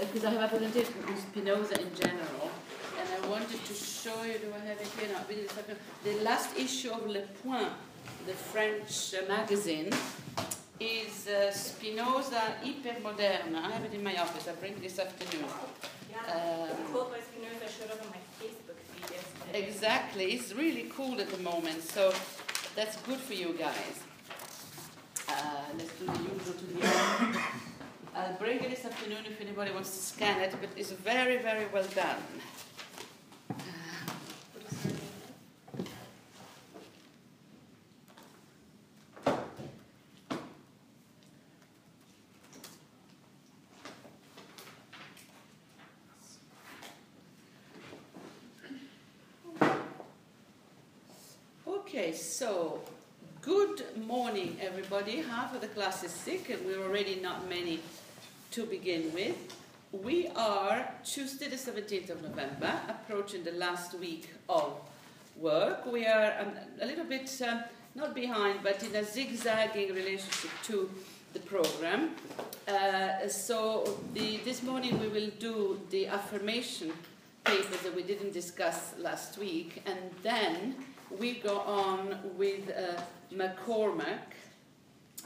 because I have a presentation on Spinoza in general, and I wanted to show you, do I have it here now? The last issue of Le Point, the French uh, magazine, is uh, Spinoza Ipermoderna. I have it in my office, I bring it this afternoon. Yeah, um, quote by Spinoza showed up on my Facebook feed yesterday. Exactly, it's really cool at the moment, so that's good for you guys. Uh, let's do the usual to the end. I'll bring it this afternoon if anybody wants to scan it, but it's very, very well done. Okay, so good morning, everybody. Half of the class is sick, and we're already not many to begin with. We are Tuesday, the 17th of November, approaching the last week of work. We are um, a little bit um, not behind, but in a zigzagging relationship to the program. Uh, so the, this morning we will do the affirmation paper that we didn't discuss last week, and then we go on with uh, McCormack.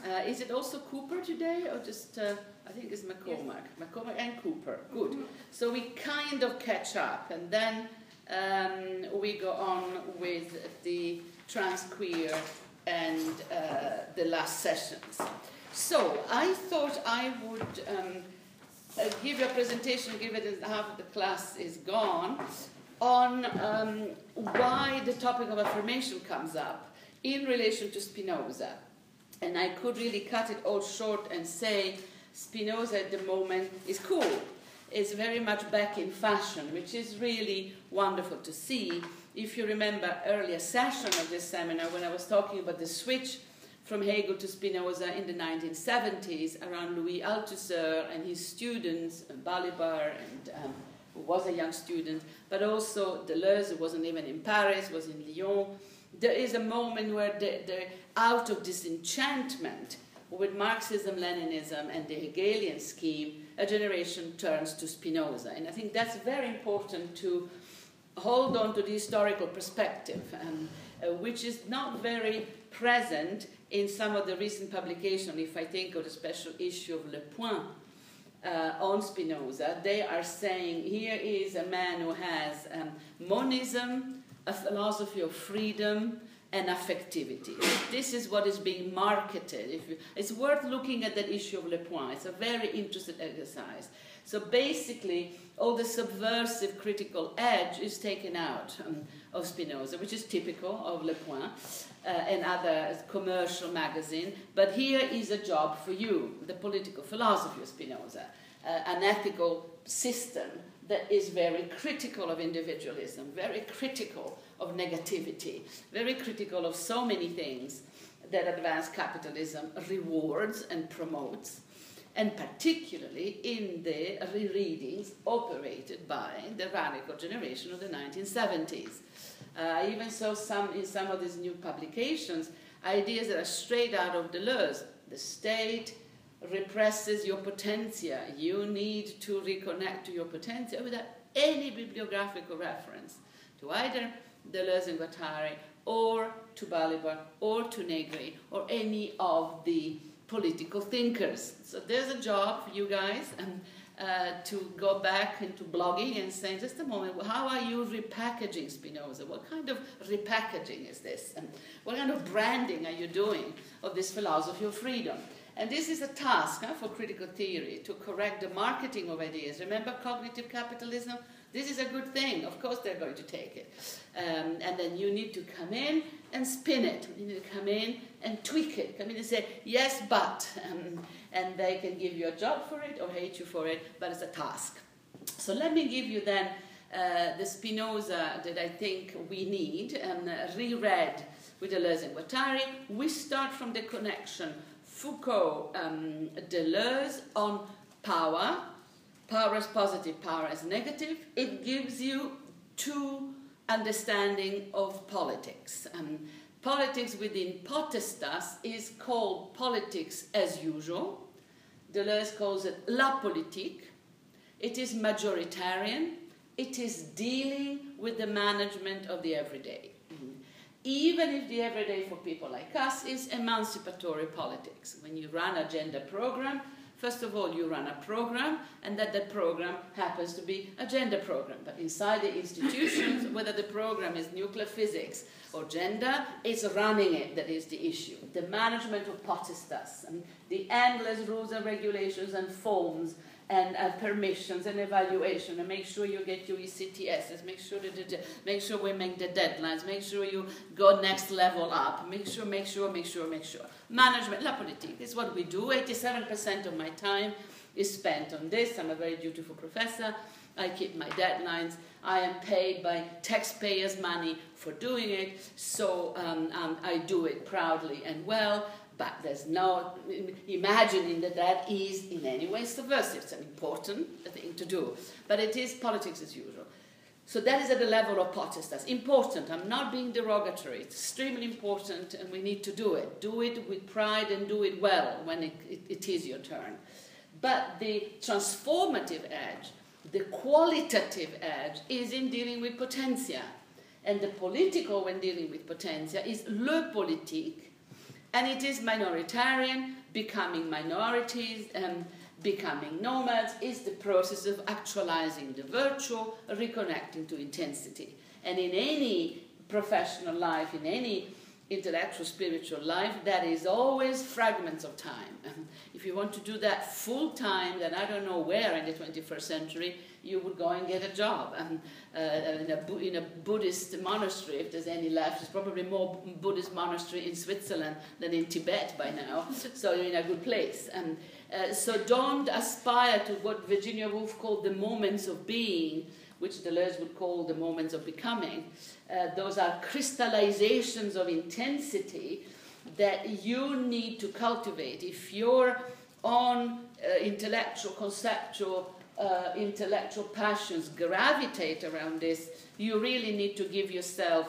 Uh, is it also Cooper today, or just uh, I think it's McCormack, yes. McCormack and Cooper? Good. Mm-hmm. So we kind of catch up, and then um, we go on with the trans queer and uh, the last sessions. So I thought I would. Um, uh, give you a presentation, given that half of the class is gone, on um, why the topic of affirmation comes up in relation to Spinoza. And I could really cut it all short and say Spinoza at the moment is cool. It's very much back in fashion, which is really wonderful to see. If you remember earlier session of this seminar when I was talking about the switch from Hegel to Spinoza in the 1970s around Louis Althusser and his students, Balibar and um, who was a young student, but also Deleuze, who wasn't even in Paris, was in Lyon. There is a moment where they're, out of disenchantment with Marxism, Leninism, and the Hegelian scheme, a generation turns to Spinoza. And I think that's very important to hold on to the historical perspective, um, uh, which is not very present in some of the recent publications. If I think of the special issue of Le Point, uh, on Spinoza, they are saying here is a man who has um, monism, a philosophy of freedom, and affectivity. This is what is being marketed. You, it's worth looking at that issue of Le Point. It's a very interesting exercise. So basically, all the subversive critical edge is taken out um, of Spinoza, which is typical of Le Point uh, and other commercial magazine. But here is a job for you, the political philosophy of Spinoza, uh, an ethical system that is very critical of individualism, very critical of negativity, very critical of so many things that advanced capitalism rewards and promotes, and particularly in the rereadings operated by the radical generation of the 1970s. Uh, even saw some in some of these new publications ideas that are straight out of Deleuze. The state represses your potentia. You need to reconnect to your potentia without any bibliographical reference to either Deleuze and Guattari or to Balibar or to Negri or any of the political thinkers. So there's a job for you guys. And uh, to go back into blogging and saying, just a moment, how are you repackaging Spinoza? What kind of repackaging is this? And what kind of branding are you doing of this philosophy of freedom? And this is a task huh, for critical theory to correct the marketing of ideas. Remember cognitive capitalism? This is a good thing. Of course, they're going to take it. Um, and then you need to come in and spin it. You need to come in and tweak it. Come in and say, yes, but. Um, and they can give you a job for it or hate you for it, but it's a task. So let me give you then uh, the Spinoza that I think we need and uh, reread with Deleuze and Guattari. We start from the connection Foucault um, Deleuze on power. Power as positive, power as negative. It gives you two understanding of politics. Um, Politics within potestas is called politics as usual. Deleuze calls it la politique. it is majoritarian, it is dealing with the management of the everyday. Even if the everyday for people like us is emancipatory politics. When you run a gender program, First of all, you run a program, and that the program happens to be a gender program. But inside the institutions, whether the program is nuclear physics or gender, it's running it that is the issue. The management of potestas, and the endless rules and regulations and forms and uh, permissions and evaluation and make sure you get your ECTSs, make sure that make sure we make the deadlines, make sure you go next level up, make sure, make sure, make sure, make sure. Management, la politique this is what we do. 87% of my time is spent on this. I'm a very dutiful professor. I keep my deadlines. I am paid by taxpayers' money for doing it, so um, um, I do it proudly and well but there's no imagining that that is in any way subversive. It's an important thing to do, but it is politics as usual. So that is at the level of potestas. Important. I'm not being derogatory. It's extremely important, and we need to do it. Do it with pride and do it well when it, it, it is your turn. But the transformative edge, the qualitative edge, is in dealing with potentia. And the political, when dealing with potentia, is le politique, and it is minoritarian, becoming minorities, and becoming nomads is the process of actualizing the virtual, reconnecting to intensity. And in any professional life, in any intellectual spiritual life, that is always fragments of time. if you want to do that full time, then I don't know where in the 21st century you would go and get a job. Uh, in, a, in a Buddhist monastery, if there's any left, there's probably more Buddhist monastery in Switzerland than in Tibet by now, so you're in a good place. Um, uh, so don't aspire to what Virginia Woolf called the moments of being, which Deleuze would call the moments of becoming. Uh, those are crystallizations of intensity that you need to cultivate. If your own uh, intellectual, conceptual uh, intellectual passions gravitate around this, you really need to give yourself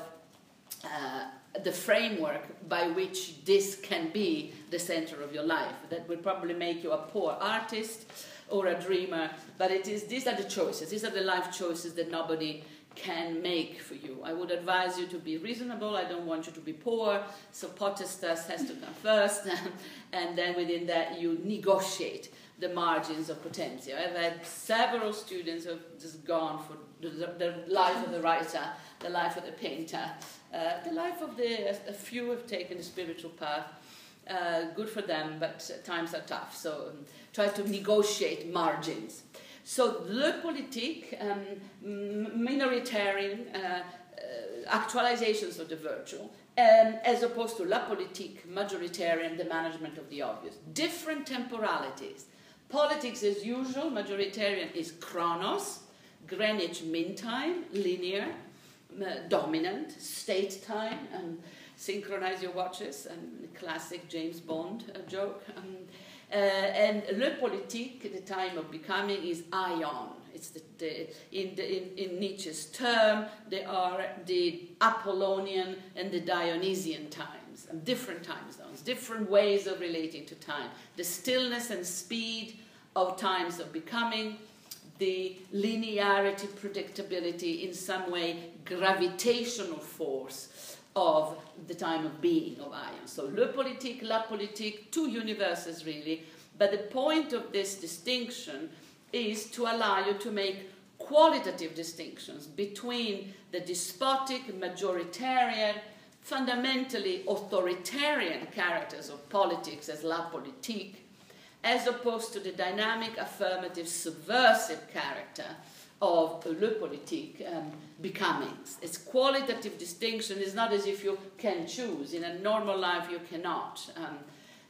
uh, the framework by which this can be the center of your life. That would probably make you a poor artist or a dreamer, but it is these are the choices. These are the life choices that nobody can make for you. I would advise you to be reasonable. I don't want you to be poor. So potestas has to come first, and then within that you negotiate the margins of potentia. I've had several students who have just gone for the, the life of the writer, the life of the painter, uh, the life of the, a few have taken the spiritual path. Uh, good for them, but times are tough, so um, try to negotiate margins. So, le politique, um, minoritarian uh, uh, actualizations of the virtual, um, as opposed to la politique, majoritarian, the management of the obvious. Different temporalities. Politics, as usual, majoritarian is chronos, Greenwich Mean Time, linear, uh, dominant, state time, and synchronize your watches, and classic James Bond uh, joke. Um, uh, and le politique, the time of becoming, is aion. It's the, the, in, the, in, in, Nietzsche's term, they are the Apollonian and the Dionysian times, different time zones, different ways of relating to time. The stillness and speed of times of becoming, the linearity, predictability, in some way, gravitational force of the time of being of Aion. So, le politique, la politique, two universes really. But the point of this distinction is to allow you to make qualitative distinctions between the despotic, majoritarian, fundamentally authoritarian characters of politics as la politique as opposed to the dynamic, affirmative, subversive character of le politique um, becomings. Its qualitative distinction is not as if you can choose. In a normal life, you cannot. Um,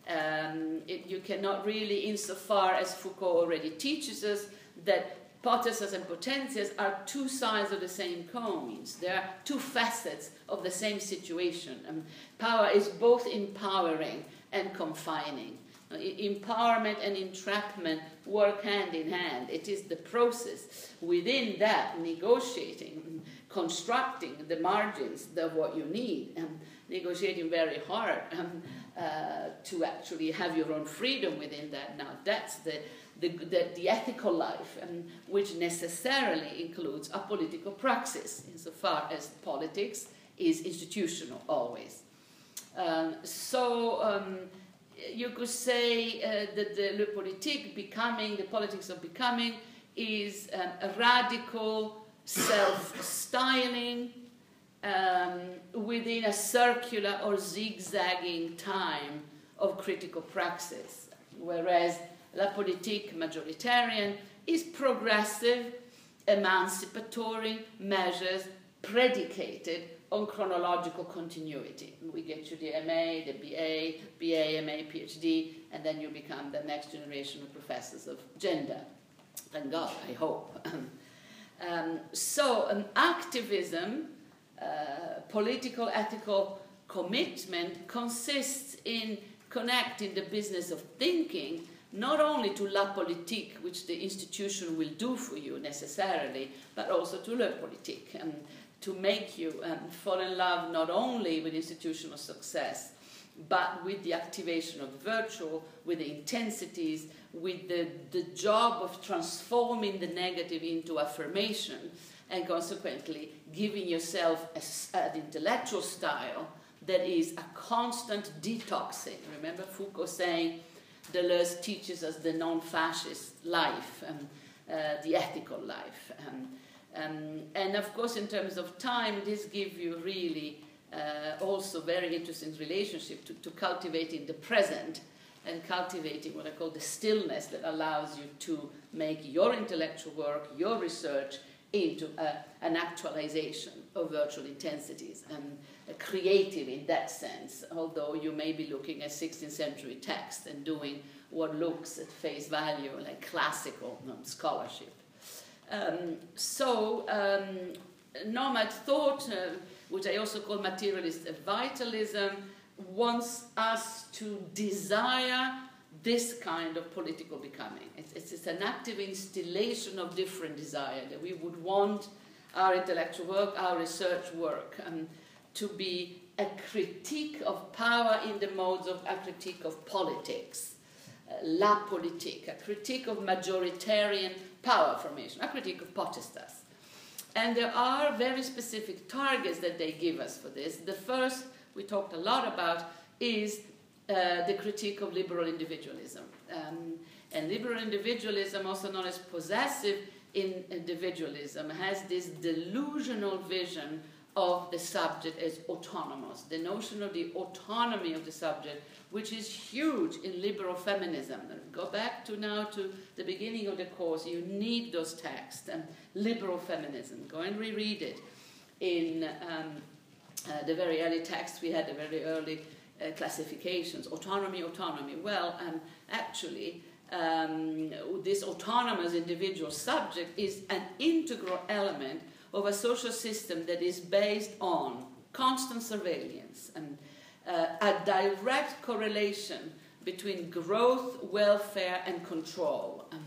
um, it, you cannot really, insofar as Foucault already teaches us, that potestas and potentias are two sides of the same coins. They are two facets of the same situation. Um, power is both empowering and confining empowerment and entrapment work hand in hand. It is the process within that negotiating, constructing the margins of what you need, and negotiating very hard. Um, uh, to actually have your own freedom within that. Now, that's the, the, the, the ethical life, and which necessarily includes a political praxis, insofar as politics is institutional always. Um, so, um, you could say uh, that the le politique, becoming, the politics of becoming, is um, a radical self styling um, within a circular or zigzagging time of critical praxis, whereas La Politique majoritarian is progressive, emancipatory measures predicated on chronological continuity. We get you the MA, the BA, BA, MA, PhD, and then you become the next generation of professors of gender. Thank God, I hope. um, so, an activism uh, political ethical commitment consists in connecting the business of thinking not only to la politique, which the institution will do for you necessarily, but also to le politique, and to make you um, fall in love not only with institutional success, but with the activation of virtue, with the intensities, with the, the job of transforming the negative into affirmation, and consequently giving yourself a, an intellectual style that is a constant detoxing. Remember Foucault saying, Deleuze teaches us the non fascist life, and uh, the ethical life. Um, um, and of course, in terms of time, this gives you really uh, also very interesting relationship to, to cultivating the present and cultivating what I call the stillness that allows you to make your intellectual work, your research, into a, an actualization of virtual intensities and creative in that sense, although you may be looking at 16th century text and doing what looks at face value like classical um, scholarship. Um, so, um, nomad thought, uh, which I also call materialist vitalism, wants us to desire this kind of political becoming. It's, it's, it's, an active installation of different desire that we would want our intellectual work, our research work, um, to be a critique of power in the modes of a critique of politics, uh, la politique, a critique of majoritarian power formation, a critique of potestas. And there are very specific targets that they give us for this. The first we talked a lot about is uh, the critique of liberal individualism. Um, and liberal individualism, also known as possessive individualism, has this delusional vision of the subject as autonomous, the notion of the autonomy of the subject, which is huge in liberal feminism. Go back to now to the beginning of the course, you need those texts and liberal feminism. Go and reread it. In um, uh, the very early texts we had, the very early uh, classifications, autonomy, autonomy. Well, um, actually, um, this autonomous individual subject is an integral element of a social system that is based on constant surveillance and uh, a direct correlation between growth, welfare, and control, um,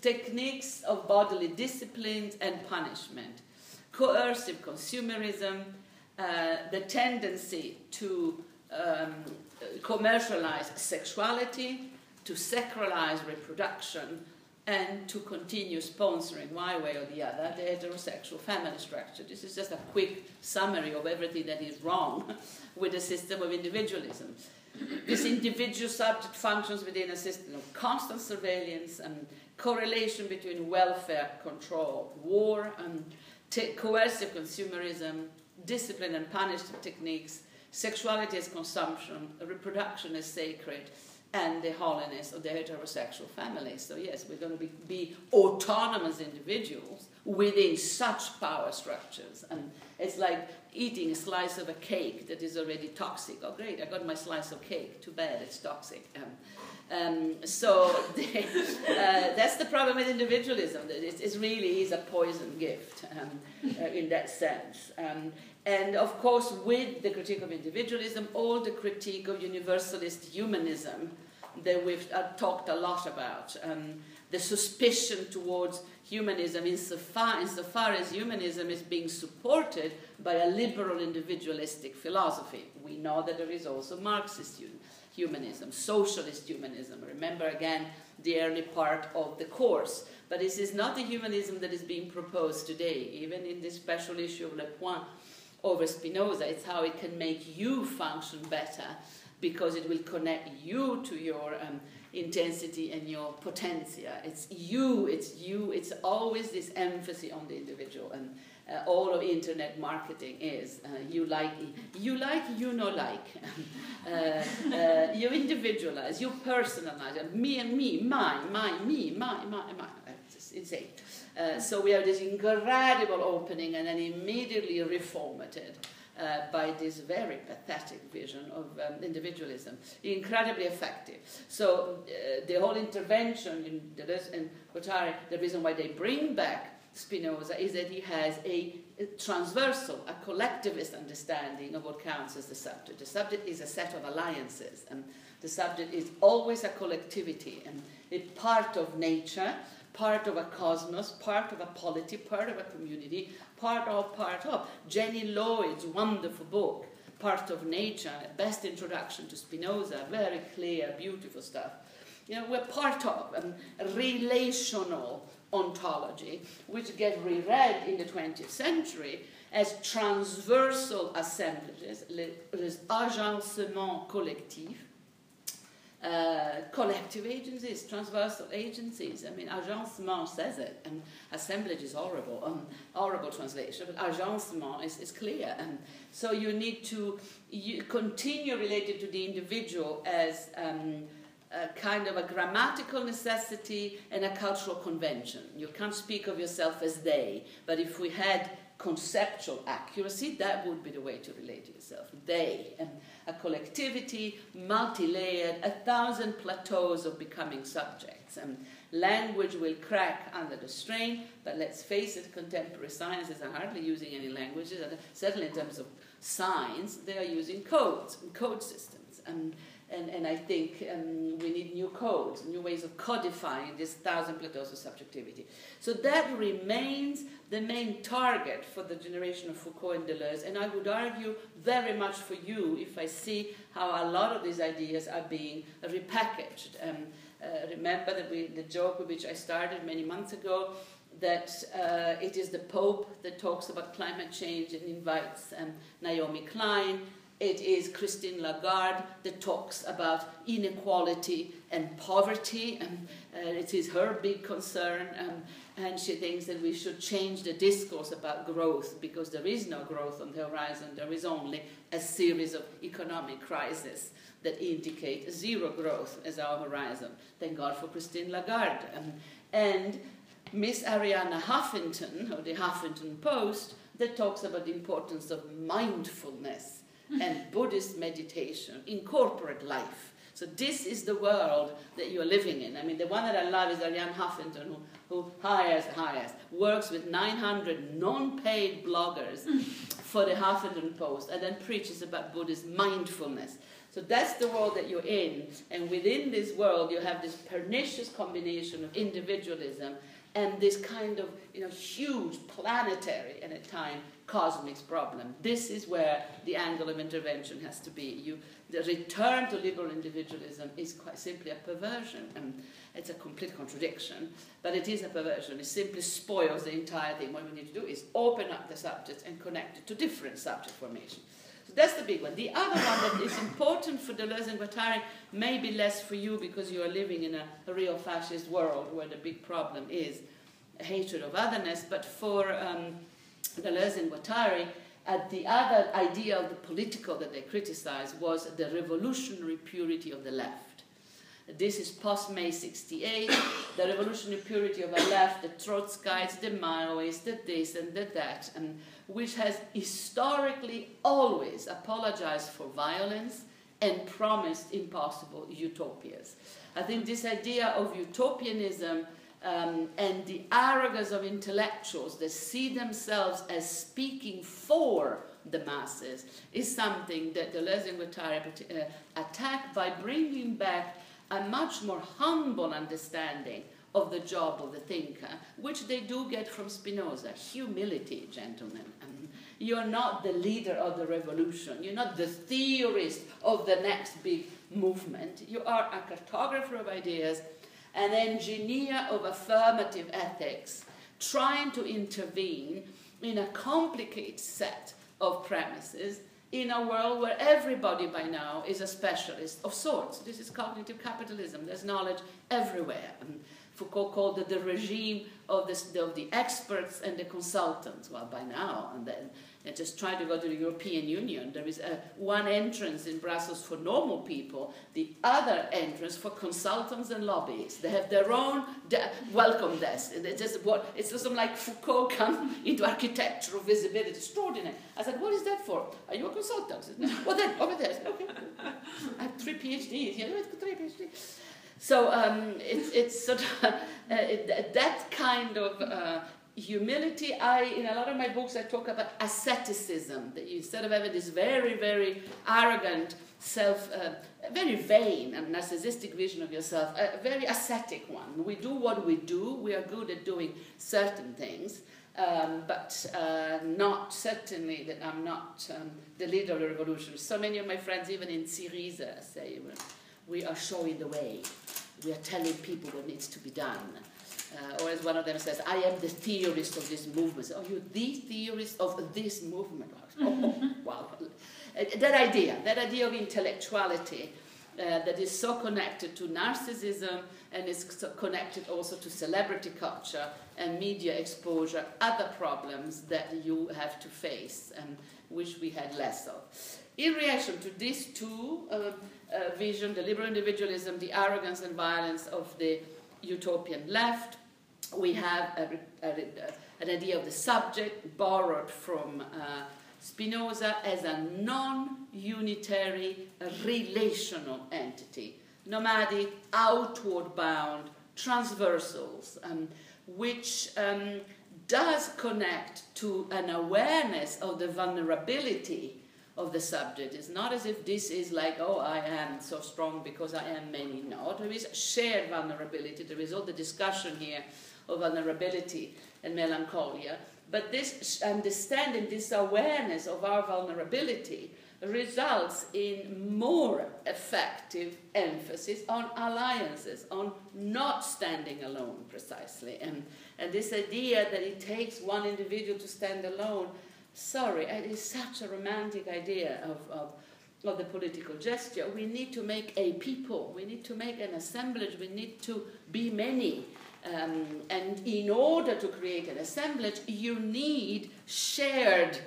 techniques of bodily discipline and punishment, coercive consumerism, uh, the tendency to um, commercialize sexuality, to sacralize reproduction, and to continue sponsoring one way or the other the heterosexual family structure. This is just a quick summary of everything that is wrong with the system of individualism. This individual subject functions within a system of constant surveillance and correlation between welfare control, war, and coercive consumerism, discipline and punishment techniques, sexuality as consumption, reproduction as sacred, and the holiness of the heterosexual family. So, yes, we're going to be, be autonomous individuals within such power structures. And it's like eating a slice of a cake that is already toxic. Oh, great, I got my slice of cake. Too bad, it's toxic. Um, um, so uh, that's the problem with individualism. It, it really is a poison gift um, uh, in that sense. Um, and of course, with the critique of individualism, all the critique of universalist humanism that we've uh, talked a lot about. Um, the suspicion towards humanism insofar, insofar as humanism is being supported by a liberal individualistic philosophy. We know that there is also Marxist humanism, socialist humanism. Remember again the early part of the course. But this is not the humanism that is being proposed today, even in this special issue of Le Point over Spinoza. It's how it can make you function better because it will connect you to your um, intensity and your potentia. It's you, it's you, it's always this emphasis on the individual. And uh, all of internet marketing is uh, you like, you like, you know like. uh, uh, you individualize, you personalize, me and me, my, my, me, my, my, my. It's insane. Uh, so we have this incredible opening and then immediately reformatted uh, by this very pathetic vision of um, individualism, incredibly effective. So uh, the whole intervention in Deleuze and Guattari, the reason why they bring back Spinoza is that he has a, transversal, a collectivist understanding of what counts as the subject. The subject is a set of alliances, and the subject is always a collectivity and a part of nature, part of a cosmos, part of a polity, part of a community, part of, part of. Jenny Lloyd's wonderful book, Part of Nature, best introduction to Spinoza, very clear, beautiful stuff. You know, we're part of um, relational ontology, which get reread in the 20th century as transversal assemblages, les, agencements collectifs, uh, collective agencies, transversal agencies. I mean, agencement says it, and assemblage is horrible, um, horrible translation, but agencement is, is clear. And so you need to you continue related to the individual as um, a kind of a grammatical necessity and a cultural convention. You can't speak of yourself as they, but if we had conceptual accuracy, that would be the way to relate to yourself. They, and a collectivity, multi-layered, a thousand plateaus of becoming subjects. And language will crack under the strain, but let's face it, contemporary sciences are hardly using any languages, and certainly in terms of science, they are using codes, and code systems. And and, and I think um, we need new codes, new ways of codifying this thousand plateaus of subjectivity. So that remains the main target for the generation of Foucault and Deleuze, and I would argue very much for you if I see how a lot of these ideas are being repackaged. Um, uh, remember that we, the joke with which I started many months ago that uh, it is the Pope that talks about climate change and invites um, Naomi Klein it is Christine Lagarde that talks about inequality and poverty, and uh, it is her big concern. Um, and she thinks that we should change the discourse about growth because there is no growth on the horizon. There is only a series of economic crises that indicate zero growth as our horizon. Thank God for Christine Lagarde. Um, and Miss Arianna Huffington, of the Huffington Post, that talks about the importance of mindfulness and Buddhist meditation in corporate life. So this is the world that you're living in. I mean, the one that I love is Arianna Huffington, who, who hires, hires, works with 900 non-paid bloggers mm. for the Huffington Post, and then preaches about Buddhist mindfulness. So that's the world that you're in, and within this world, you have this pernicious combination of individualism and this kind of you know huge planetary and at time cosmic problem. This is where the angle of intervention has to be. You, the return to liberal individualism is quite simply a perversion, and it's a complete contradiction, but it is a perversion. It simply spoils the entire thing. What we need to do is open up the subject and connect it to different subject formation. So that's the big one. The other one that is important for Deleuze and Guattari, maybe less for you because you are living in a, a real fascist world where the big problem is hatred of otherness, but for um, Deleuze and Guattari, uh, the other idea of the political that they criticized was the revolutionary purity of the left. This is post May 68, the revolutionary purity of the left, the Trotskyites, the Maoists, the this and the that, and which has historically always apologized for violence and promised impossible utopias. I think this idea of utopianism um, and the arrogance of intellectuals that see themselves as speaking for the masses is something that Deleuze and Guattari uh, attack by bringing back a much more humble understanding of the job of the thinker, which they do get from Spinoza humility, gentlemen. you're not the leader of the revolution, you're not the theorist of the next big movement. You are a cartographer of ideas, an engineer of affirmative ethics, trying to intervene in a complicated set of premises in a world where everybody by now is a specialist of sorts. This is cognitive capitalism. There's knowledge everywhere. Foucault called it the regime of, this, of the experts and the consultants. Well, by now, and then just try to go to the European Union. There is a, one entrance in Brussels for normal people, the other entrance for consultants and lobbyists. They have their own de- welcome desk. It's just what it's just like Foucault come into architectural visibility. Extraordinary. I said, what is that for? Are you a consultant? well, then over there. Okay. I have three PhDs. Yeah, three PhDs. So um, it's, it's sort of uh, it, that kind of uh, humility. I in a lot of my books i talk about asceticism that you, instead of having this very very arrogant self uh, very vain and narcissistic vision of yourself a very ascetic one. We do what we do. We are good at doing certain things um, but uh, not certainly that i'm not um, the leader of the revolution. So many of my friends even in syriza say we are showing the way. We are telling people what needs to be done uh, or as one of them says, I am the theorist of this movement. Oh, you're the theorist of this movement. Oh, wow. Uh, that idea, that idea of intellectuality uh, that is so connected to narcissism and is so connected also to celebrity culture and media exposure, other problems that you have to face and which we had less of. In reaction to these two uh, uh, vision, the liberal individualism, the arrogance and violence of the utopian left, we have a, a, an idea of the subject borrowed from uh, Spinoza as a non unitary relational entity, nomadic, outward bound, transversals, um, which um, does connect to an awareness of the vulnerability of the subject. It's not as if this is like, oh, I am so strong because I am many. No, there is shared vulnerability. There is all the discussion here of vulnerability and melancholia. But this understanding, this awareness of our vulnerability results in more effective emphasis on alliances, on not standing alone precisely. And, and this idea that it takes one individual to stand alone, sorry, it is such a romantic idea of, of, of the political gesture. We need to make a people, we need to make an assemblage, we need to be many. Um, and in order to create an assemblage, you need shared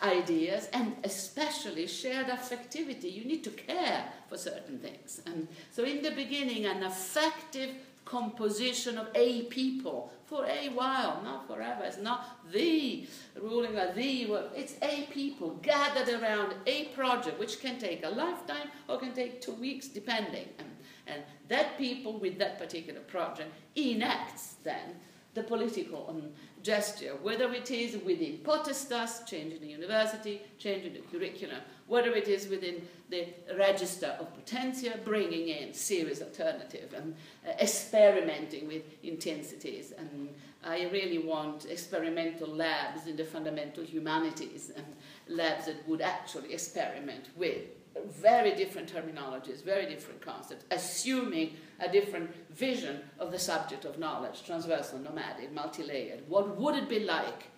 ideas and especially shared affectivity. You need to care for certain things. And so, in the beginning, an affective composition of a people for a while, not forever. It's not the ruling a the, world. it's a people gathered around a project which can take a lifetime or can take two weeks, depending. And and that people with that particular project enacts then the political um, gesture, whether it is within potestas, changing the university, changing the curriculum, whether it is within the register of potentia, bringing in serious alternative and uh, experimenting with intensities. And I really want experimental labs in the fundamental humanities and labs that would actually experiment with very different terminologies, very different concepts, assuming a different vision of the subject of knowledge, transversal, nomadic, multi-layered. What would it be like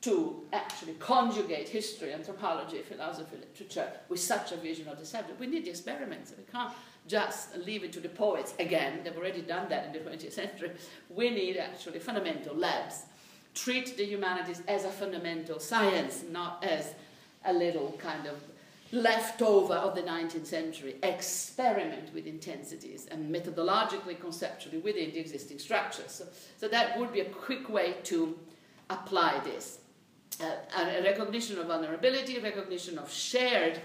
to actually conjugate history, anthropology, philosophy, literature with such a vision of the subject? We need the experiments. We can't just leave it to the poets again. They've already done that in the 20th century. We need actually fundamental labs. Treat the humanities as a fundamental science, not as a little kind of leftover of the 19th century experiment with intensities and methodologically, conceptually within the existing structures. So, so that would be a quick way to apply this. Uh, a recognition of vulnerability, recognition of shared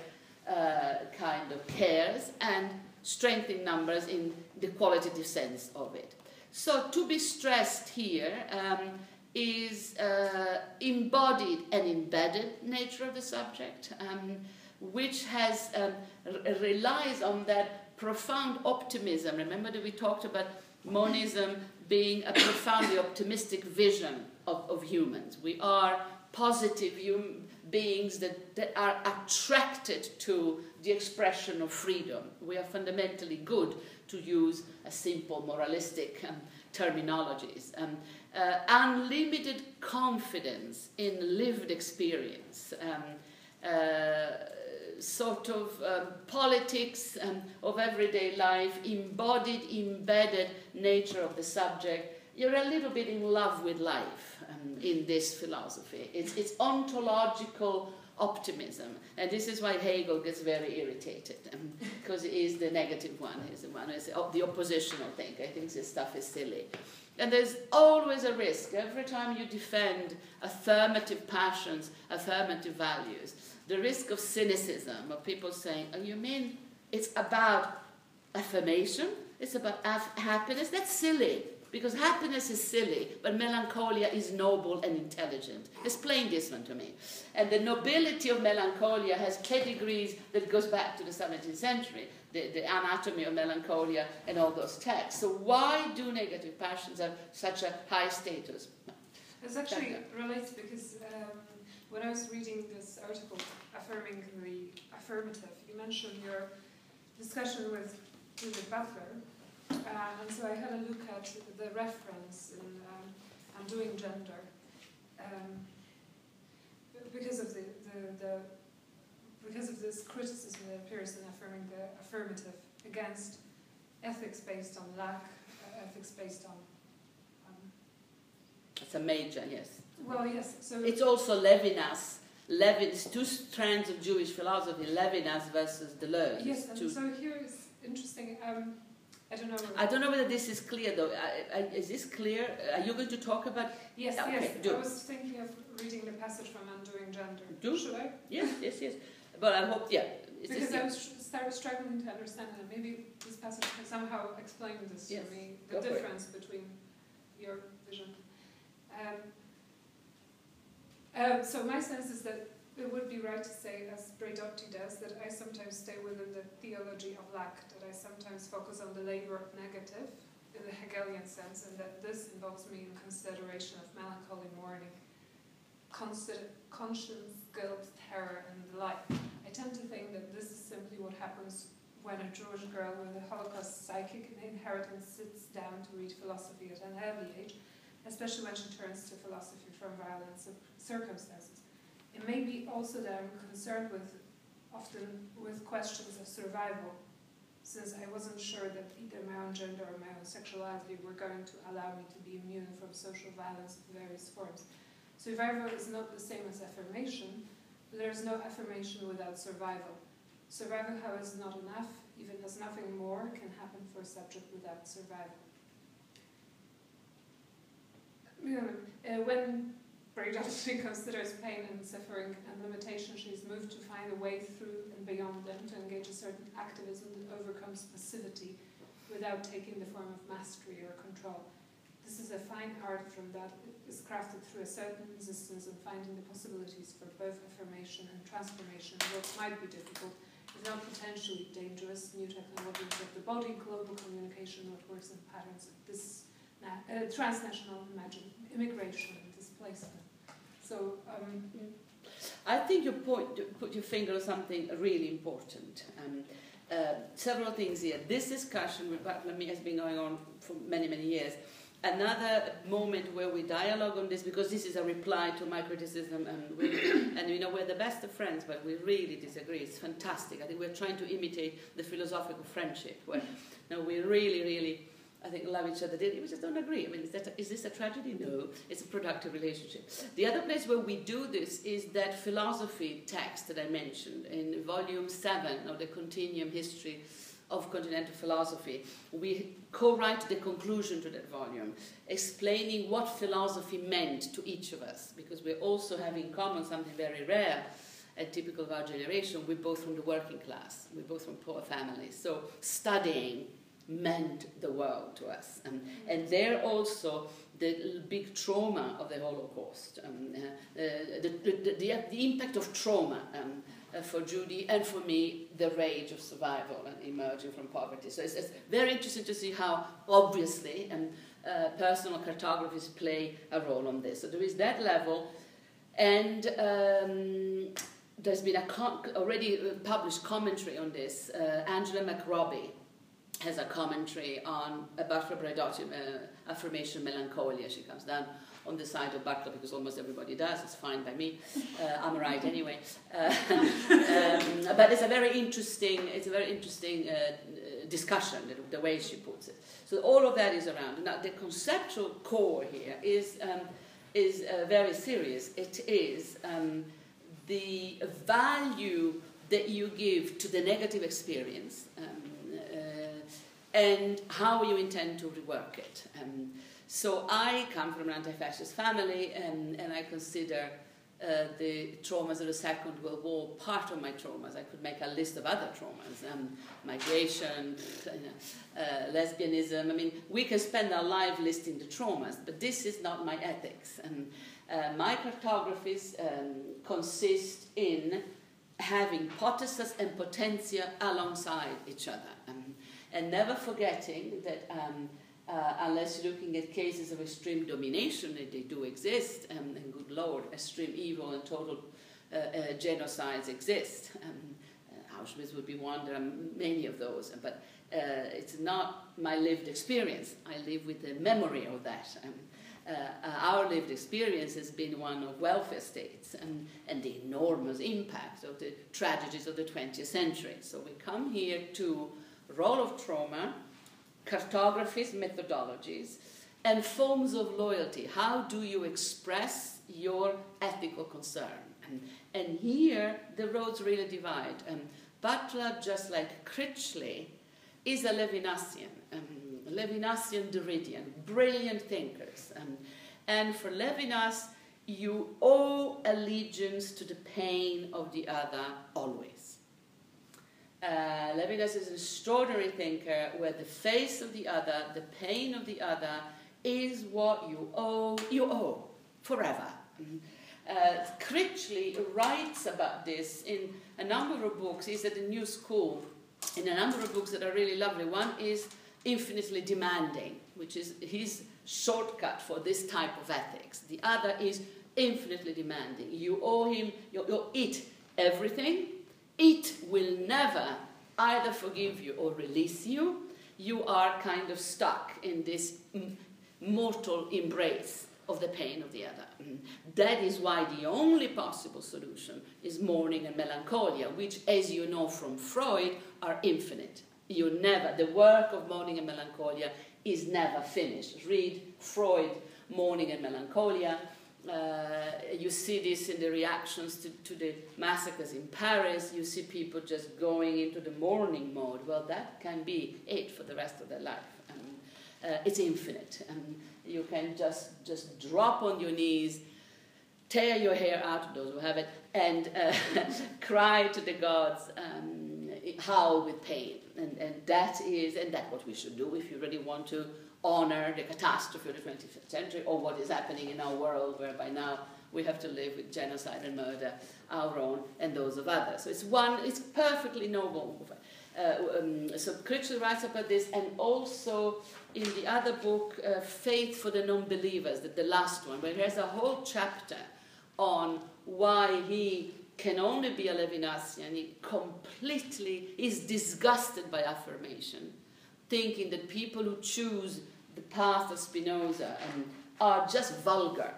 uh, kind of cares, and strengthening numbers in the qualitative sense of it. So to be stressed here um, is uh, embodied and embedded nature of the subject. Um, which has um, relies on that profound optimism. Remember that we talked about monism, being a profoundly optimistic vision of, of humans. We are positive hum- beings that, that are attracted to the expression of freedom. We are fundamentally good, to use a simple moralistic um, terminologies. Um, uh, unlimited confidence in lived experience. Um, uh, sort of um, politics um, of everyday life, embodied, embedded nature of the subject, you're a little bit in love with life um, in this philosophy. It's, it's ontological optimism. And this is why Hegel gets very irritated, because um, he is the negative one. He's the one who's the oppositional thing. I think this stuff is silly. And there's always a risk every time you defend affirmative passions, affirmative values, the risk of cynicism, of people saying, oh, you mean it's about affirmation? It's about af- happiness? That's silly. Because happiness is silly, but melancholia is noble and intelligent. Explain this one to me. And the nobility of melancholia has pedigrees that goes back to the 17th century, the, the anatomy of melancholia and all those texts. So why do negative passions have such a high status? This actually relates because um, when I was reading this article affirming the affirmative, you mentioned your discussion with Judith Butler, uh, and so I had a look at the reference in um, Undoing Gender, um, because of the, the, the, because of this criticism that appears in affirming the affirmative against ethics based on lack, uh, ethics based on. Um, it's a major, yes. Well, yes. So it's also Levinas. Levin's two strands of Jewish philosophy, Levinas versus Deleuze. Yes, and so here is interesting. Um, I don't know. I don't know whether this is clear though. I, I, is this clear? Are you going to talk about? Yes, okay, yes. Do. I was thinking of reading the passage from Undoing Gender. Do. Should I? Yes, yes, yes. But I hope, yeah. Is because I was started struggling to understand it. Maybe this passage can somehow explain this yes. to me, the Go difference between your vision. Um, uh, so my sense is that it would be right to say, as Braidotti does, that I sometimes stay within the theology of lack, that I sometimes focus on the labor of negative in the Hegelian sense, and that this involves me in consideration of melancholy mourning, conscience, guilt, terror, and the like. I tend to think that this is simply what happens when a Jewish girl with a Holocaust psychic inheritance sits down to read philosophy at an early age, especially when she turns to philosophy from violent circumstances. It may be also that I'm concerned with often with questions of survival, since I wasn't sure that either my own gender or my own sexuality were going to allow me to be immune from social violence of various forms. Survival is not the same as affirmation, but there is no affirmation without survival. Survival, however, is not enough, even as nothing more can happen for a subject without survival. Uh, when Braidotti considers pain and suffering and limitation. She's moved to find a way through and beyond them to engage a certain activism that overcomes passivity without taking the form of mastery or control. This is a fine art from that is crafted through a certain resistance and finding the possibilities for both affirmation and transformation, what might be difficult, if not potentially dangerous, new technologies of the body, global communication networks and patterns of this uh, transnational immigration and displacement. So um, I think you point, put your finger on something really important. Um, uh, several things here. This discussion with Bartholomew has been going on for many, many years. Another moment where we dialogue on this, because this is a reply to my criticism, and, we, and you know we're the best of friends, but we really disagree. It's fantastic. I think we're trying to imitate the philosophical friendship, where we really, really I think, love each other. We just don't agree. I mean, is, that a, is this a tragedy? No, it's a productive relationship. The other place where we do this is that philosophy text that I mentioned in volume seven of the Continuum History of Continental Philosophy. We co-write the conclusion to that volume, explaining what philosophy meant to each of us, because we also have in common something very rare a typical of our generation. We're both from the working class. We're both from poor families. So studying meant the world to us. Um, and there also the big trauma of the Holocaust, um, uh, the, the, the, the, impact of trauma um, uh, for Judy and for me, the rage of survival and emerging from poverty. So it's, it's very interesting to see how obviously and uh, personal cartographies play a role on this. So there is that level, and um, there's been a already published commentary on this. Uh, Angela McRobbie has a commentary on a Braidotti uh, affirmation melancholia. She comes down on the side of Butler because almost everybody does. It's fine by me. Uh, I'm right anyway. Uh, um, but it's a very interesting. It's a very interesting uh, discussion the, way she puts it. So all of that is around. Now the conceptual core here is um, is uh, very serious. It is um, the value that you give to the negative experience. Um, and how you intend to rework it. Um, so I come from an anti-fascist family, and, and I consider uh, the traumas of the Second World War part of my traumas. I could make a list of other traumas, um, migration, uh, lesbianism. I mean, we can spend our life listing the traumas, but this is not my ethics. And uh, my cartographies um, consist in having potestas and potentia alongside each other, um, and never forgetting that um, uh, unless you're looking at cases of extreme domination, they do exist, um, and good lord, extreme evil and total uh, uh, genocides exist. Um, uh, Auschwitz would be one, there are many of those, but uh, it's not my lived experience. I live with the memory of that. Um, uh, our lived experience has been one of welfare states and, and the enormous impact of the tragedies of the 20th century. So we come here to role of trauma, cartographies, methodologies, and forms of loyalty. How do you express your ethical concern? And, and here the roads really divide. Um, Butler, just like Critchley, is a Levinasian, um, Levinasian Derridian, brilliant thinkers. Um, and for Levinas, you owe allegiance to the pain of the other always. Uh, Levinas is an extraordinary thinker where the face of the other, the pain of the other, is what you owe, you owe forever. Mm-hmm. Uh, Critchley writes about this in a number of books. He's at the New School in a number of books that are really lovely. One is Infinitely Demanding, which is his shortcut for this type of ethics. The other is Infinitely Demanding. You owe him, you, you eat everything, it will never either forgive you or release you. You are kind of stuck in this mortal embrace of the pain of the other. Mm. That is why the only possible solution is mourning and melancholia, which, as you know from Freud, are infinite. You never, the work of mourning and melancholia is never finished. Read Freud, Mourning and Melancholia, uh, you see this in the reactions to, to the massacres in Paris. You see people just going into the mourning mode. Well, that can be it for the rest of their life. uh, it's infinite. And you can just, just drop on your knees, tear your hair out, those who have it, and uh, cry to the gods, um, howl with pain. And, and that is, and that's what we should do if you really want to honor the catastrophe of the 20th century or what is happening in our world, where by now we have to live with genocide and murder, our own and those of others. So it's one, it's perfectly noble. Uh, um, so Critchley writes about this, and also in the other book, uh, Faith for the Non-Believers, the, the last one, where there's a whole chapter on why he can only be a Levinasian. He completely is disgusted by affirmation, thinking that people who choose the path of Spinoza um, are just vulgar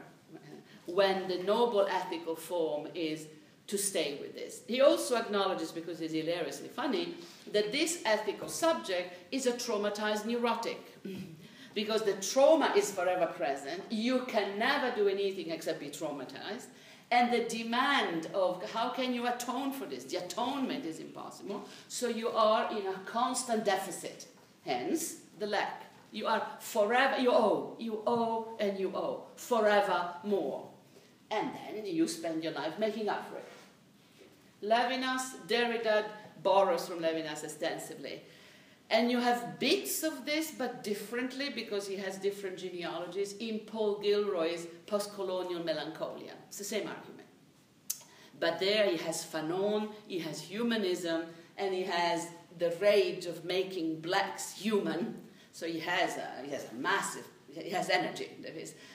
when the noble ethical form is to stay with this. He also acknowledges, because he's hilariously funny, that this ethical subject is a traumatized neurotic. because the trauma is forever present, you can never do anything except be traumatized. And the demand of how can you atone for this? The atonement is impossible. So you are in a constant deficit. Hence, the lack. You are forever, you owe, you owe, and you owe, forever more. And then you spend your life making up for it. Levinas, Derrida borrows from Levinas extensively. And you have bits of this, but differently because he has different genealogies in Paul Gilroy's post-colonial melancholia. It's the same argument. But there he has Fanon, he has humanism, and he has the rage of making blacks human so he has a, he has a massive he has energy.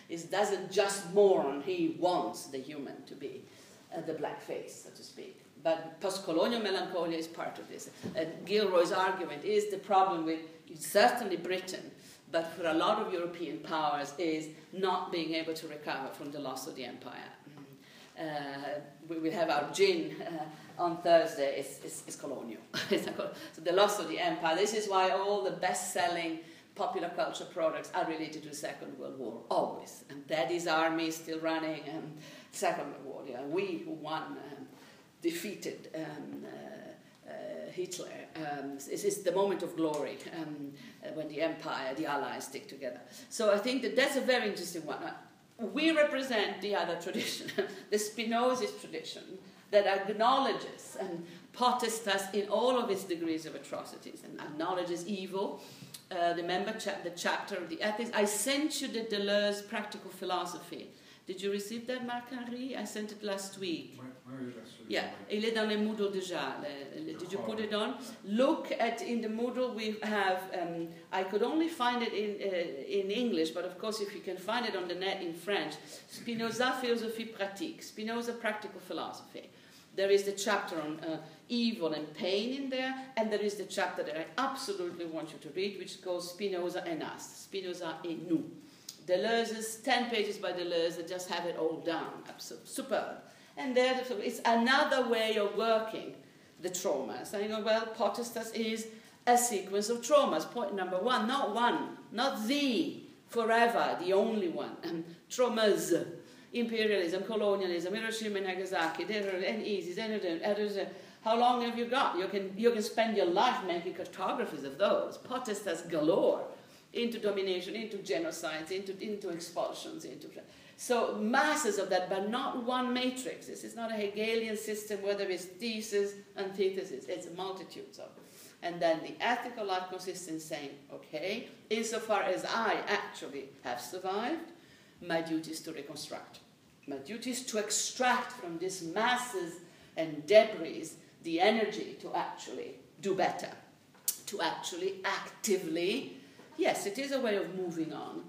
He doesn't just mourn, he wants the human to be uh, the black face, so to speak. But post-colonial melancholia is part of this. Gilroy's argument is the problem with certainly Britain, but for a lot of European powers, is not being able to recover from the loss of the empire. Uh, we will have our gin uh, on Thursday, it's, it's, it's colonial. so the loss of the empire. This is why all the best-selling popular culture products are related to the Second World War, always. And Daddy's army still running, and Second World War, yeah, we who won, um, defeated um, uh, uh, Hitler. Um, this is the moment of glory um, uh, when the empire, the allies stick together. So I think that that's a very interesting one. Uh, we represent the other tradition, the Spinozist tradition, that acknowledges and potestas in all of its degrees of atrocities and acknowledges evil. Uh, remember cha- the chapter of the ethics? I sent you the Deleuze practical philosophy. Did you receive that, Marc-Henri? I sent it last week. Yeah, il est dans le Moodle déjà. Did you put it on? Look at in the Moodle we have. Um, I could only find it in uh, in English, but of course, if you can find it on the net in French, Spinoza philosophie pratique, Spinoza practical philosophy. There is the chapter on uh, evil and pain in there, and there is the chapter that I absolutely want you to read, which goes Spinoza and us, Spinoza et nous. Deleuze's 10 pages by Deleuze that just have it all down. Superb. And there, it's another way of working the trauma. Saying, oh, well, potestas is a sequence of traumas. Point number one, not one, not the, forever, the only one. And traumas, imperialism, colonialism, Hiroshima and Nagasaki, and ISIS, how long have you got? You can, you can spend your life making cartographies of those. Potestas galore into domination, into genocides, into, into expulsions, into so masses of that, but not one matrix. This is not a Hegelian system where there is thesis, antithesis. It's multitudes of. And then the ethical life consists in saying, okay, insofar as I actually have survived, my duty is to reconstruct. My duty is to extract from these masses and debris the energy to actually do better, to actually actively, yes, it is a way of moving on,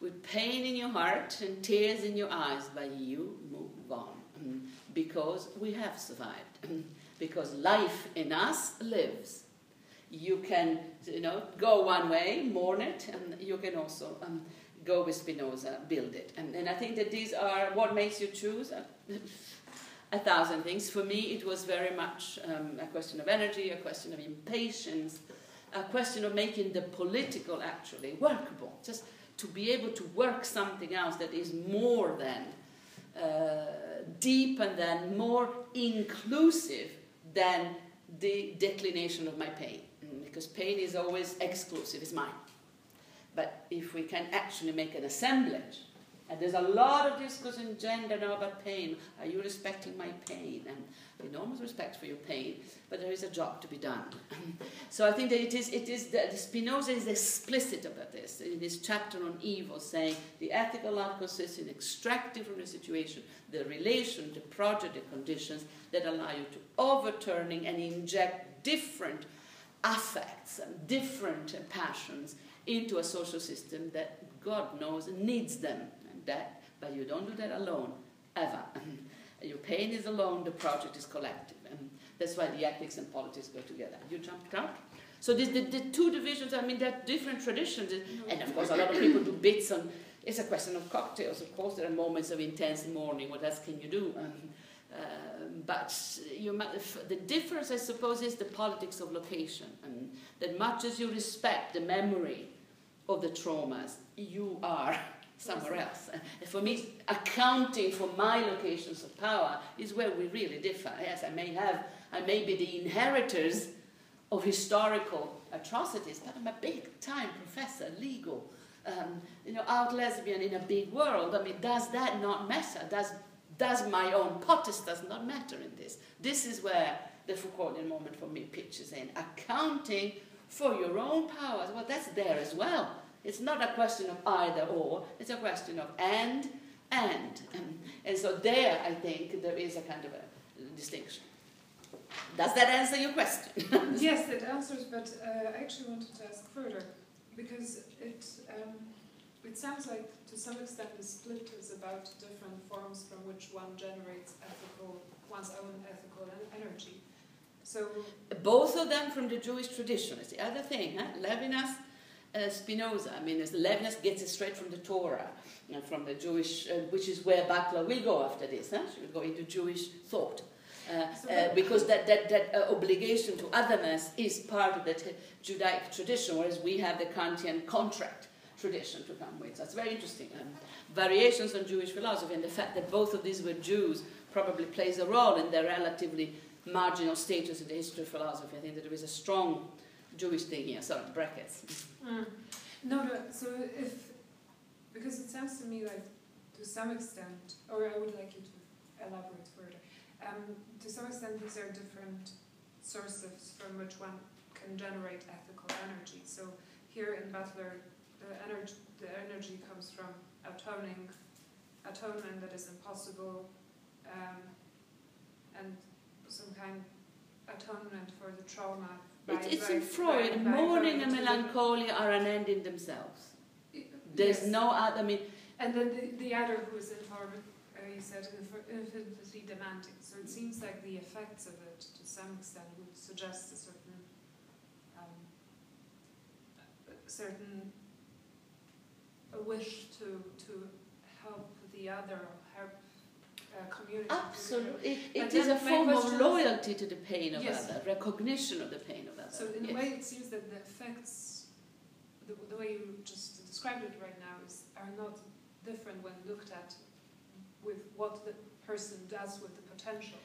with pain in your heart and tears in your eyes, but you move on because we have survived, because life in us lives. You can, you know, go one way, mourn it, and you can also um, go with Spinoza, build it. And, and I think that these are what makes you choose. a thousand things. For me, it was very much um, a question of energy, a question of impatience, a question of making the political actually workable. Just to be able to work something else that is more than uh, deep and then more inclusive than the declination of my pain. Mm, because pain is always exclusive, it's mine. But if we can actually make an assemblage, and there's a lot of discussion gender now about pain. Are you respecting my pain? And enormous respect for your pain, but there is a job to be done. so I think that it is, it is that Spinoza is explicit about this in his chapter on evil, saying the ethical life consists in extracting from the situation the relation, the project, the conditions that allow you to overturning and inject different affects and different passions into a social system that God knows needs them. That, but you don't do that alone, ever. Your pain is alone, the project is collective. And that's why the ethics and politics go together. You jumped out? So the, the, the two divisions, I mean, there are different traditions. And of course, a lot of people do bits on, it's a question of cocktails. Of course, there are moments of intense mourning. What else can you do? Um, uh, but you, the difference, I suppose, is the politics of location. And that much as you respect the memory of the traumas, you are somewhere else. for me, accounting for my locations of power is where we really differ. Yes, I may have, I may be the inheritors of historical atrocities, but I'm a big time professor, legal, um, you know, out lesbian in a big world. I mean, does that not matter? Does, does my own potestas not matter in this? This is where the Foucauldian moment for me pitches in. Accounting for your own powers, well, that's there as well. It's not a question of either or, it's a question of and, and. And so there, I think, there is a kind of a distinction. Does that answer your question? yes, it answers, but uh, I actually wanted to ask further because it, um, it sounds like to some extent the split is about different forms from which one generates ethical, one's own ethical energy. So both of them from the Jewish tradition. It's the other thing. Huh? Levinas, uh, Spinoza. I mean, Levinas gets it straight from the Torah, uh, from the Jewish, uh, which is where Butler will go after this. Huh? She will go into Jewish thought. Uh, uh, because that, that, that uh, obligation to otherness is part of the Judaic tradition, whereas we have the Kantian contract tradition to come with. That's very interesting. Um, variations on Jewish philosophy and the fact that both of these were Jews probably plays a role in their relatively marginal status in the history of philosophy. I think that there is a strong Jewish thing here. Sorry, brackets. Mm. No, no. So if because it sounds to me like to some extent, or I would like you to elaborate further. Um, to some extent, these are different sources from which one can generate ethical energy. So here in Butler, the energy, the energy comes from atoning, atonement that is impossible, um, and some kind atonement for the trauma. It's, it's in Freud. Mourning and melancholia are an end in themselves. There's yes. no other. I mean, and then the, the other who is informed, uh, you said, infinitely demanding. So it seems like the effects of it, to some extent, would suggest a certain, um, a certain a wish to to help the other, uh, community. Absolutely, it, it is a form of loyalty to the pain of yes. other, recognition of the pain of other. So in yes. a way, it seems that the effects, the, the way you just described it right now, is are not different when looked at with what the person does with the potential.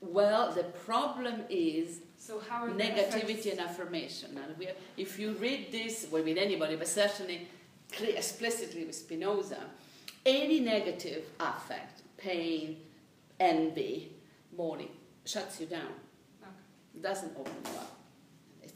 Well, the problem is so negativity and affirmation. And we, if you read this, well, with anybody, but certainly explicitly with Spinoza, any negative affect, pain, envy, mourning, shuts you down. Okay. Doesn't open you up.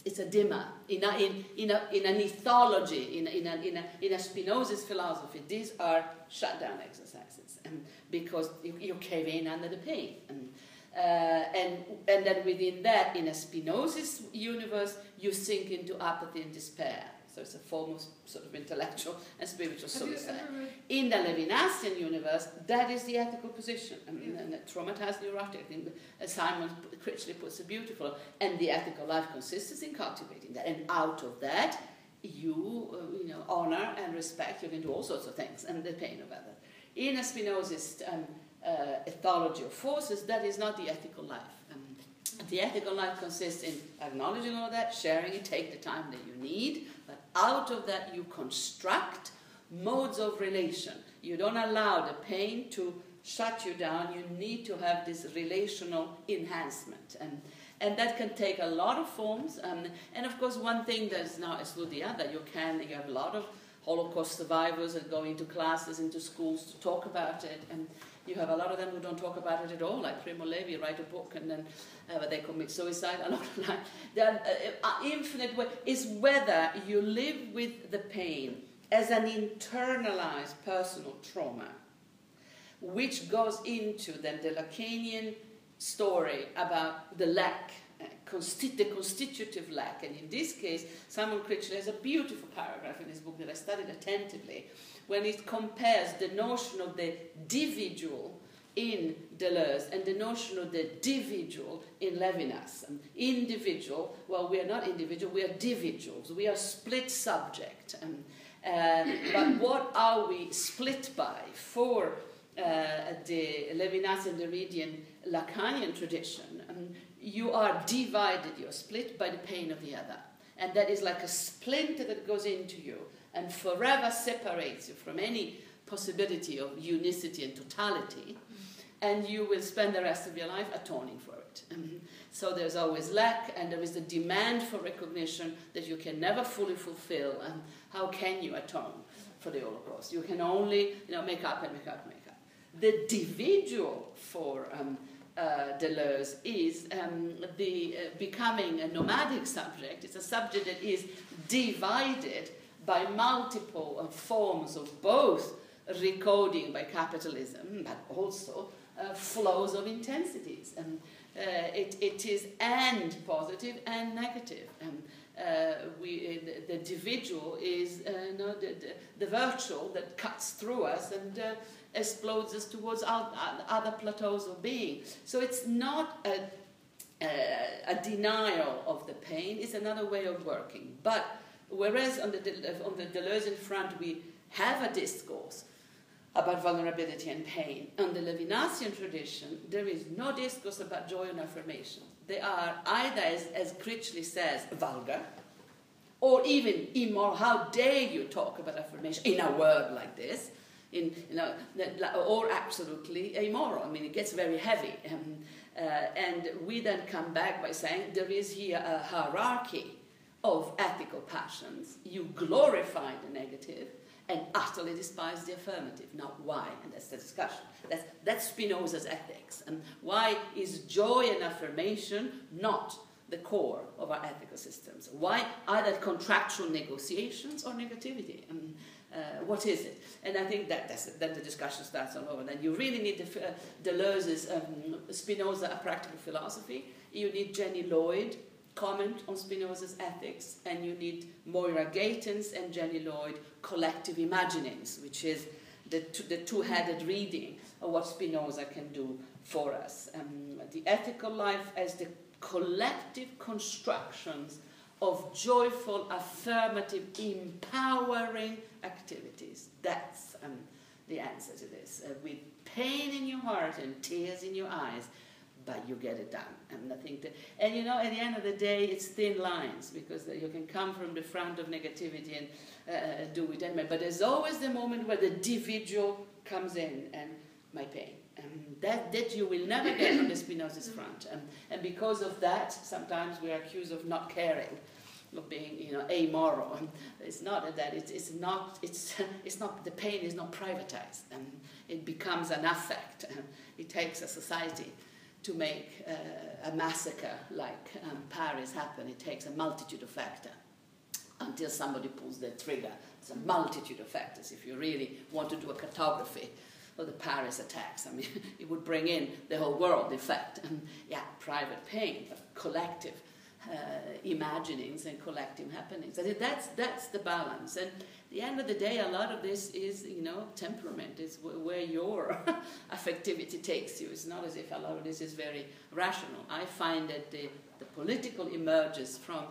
It's a dimmer. In a, in, in, a, in an ethology, in a, in, a, in, a, in a Spinoza's philosophy, these are shutdown exercises and because you, you cave in under the pain. And, uh, and, and then within that, in a Spinoza's universe, you sink into apathy and despair. So it's a form of sort of intellectual and spiritual suicide. In the Levinasian universe, that is the ethical position. I mean, and traumatized neurotic, I think Simon Critchley puts it beautiful. And the ethical life consists in cultivating that. And out of that, you, uh, you know, honor and respect. You can do all sorts of things, and the pain of others. In a Spinozist um, uh, ethology of forces, that is not the ethical life. Um, the ethical life consists in acknowledging all that, sharing it, take the time that you need, out of that you construct modes of relation. You don't allow the pain to shut you down. You need to have this relational enhancement. And, and that can take a lot of forms. Um, and of course, one thing that's now exclude the other. You can, you have a lot of Holocaust survivors that go into classes, into schools to talk about it. And you have a lot of them who don't talk about it at all, like Primo Levi, write a book and then uh, they commit suicide. A lot of that. The uh, uh, infinite way is whether you live with the pain as an internalized personal trauma, which goes into then the Lacanian story about the lack the constitutive lack. And in this case, Simon Critchley has a beautiful paragraph in his book that I studied attentively when it compares the notion of the individual in Deleuze and the notion of the individual in Levinas. Individual, well, we are not individual, we are individuals. We are split subject. And, uh, but what are we split by for uh, the Levinas and the Derridian Lacanian tradition? Um, you are divided, you're split by the pain of the other. And that is like a splinter that goes into you and forever separates you from any possibility of unicity and totality. And you will spend the rest of your life atoning for it. so there's always lack, and there is the demand for recognition that you can never fully fulfill. And how can you atone for the Holocaust? You can only you know, make up and make up and make up. The individual for um, uh, Deleuze is um, the uh, becoming a nomadic subject. It's a subject that is divided by multiple uh, forms of both recoding by capitalism, but also uh, flows of intensities. And uh, it, it is and positive and negative. And uh, we, the, the individual is uh, no, the, the, the, virtual that cuts through us and uh, explodes us towards other plateaus of being. So it's not a, a, a, denial of the pain, it's another way of working. But whereas on the, on the Deleuzean front we have a discourse about vulnerability and pain, on the Levinasian tradition there is no discourse about joy and affirmation they are either, as, as Critchley says, vulgar, or even immoral. How dare you talk about affirmation in a word like this? In, you know, or absolutely immoral. I mean, it gets very heavy. Um, uh, and we then come back by saying there is here a hierarchy of ethical passions. You glorify the negative, and utterly despise the affirmative. Now, why? And that's the discussion. That's, that's Spinoza's ethics. And why is joy and affirmation not the core of our ethical systems? Why are there contractual negotiations or negativity? And, uh, what is it? And I think that that's, then the discussion starts all over. Then you really need the, uh, Deleuze's um, Spinoza, a practical philosophy. You need Jenny Lloyd, comment on Spinoza's ethics, and you need Moira Gatens and Jenny Lloyd collective imaginings, which is the, the two-headed reading of what Spinoza can do for us. Um, the ethical life as the collective constructions of joyful, affirmative, empowering activities. That's um, the answer to this. Uh, with pain in your heart and tears in your eyes, but you get it done. And think that, and you know, at the end of the day, it's thin lines because you can come from the front of negativity and uh, do it anyway. But there's always the moment where the individual comes in and my pain. And that, that you will never get on the Spinoza's front. And, and because of that, sometimes we are accused of not caring of being you know amoral it's not that it's, it's not it's it's not the pain is not privatized and it becomes an affect it takes a society to make uh, a massacre like um, Paris happen, it takes a multitude of factors until somebody pulls the trigger. It's a multitude of factors. If you really want to do a cartography of the Paris attacks, I mean, it would bring in the whole world, in fact. And yeah, private pain, but collective uh, imaginings and collective happenings. I think that's, that's the balance. And the end of the day, a lot of this is, you know, temperament, is where your affectivity takes you. It's not as if a lot of this is very rational. I find that the, the political emerges from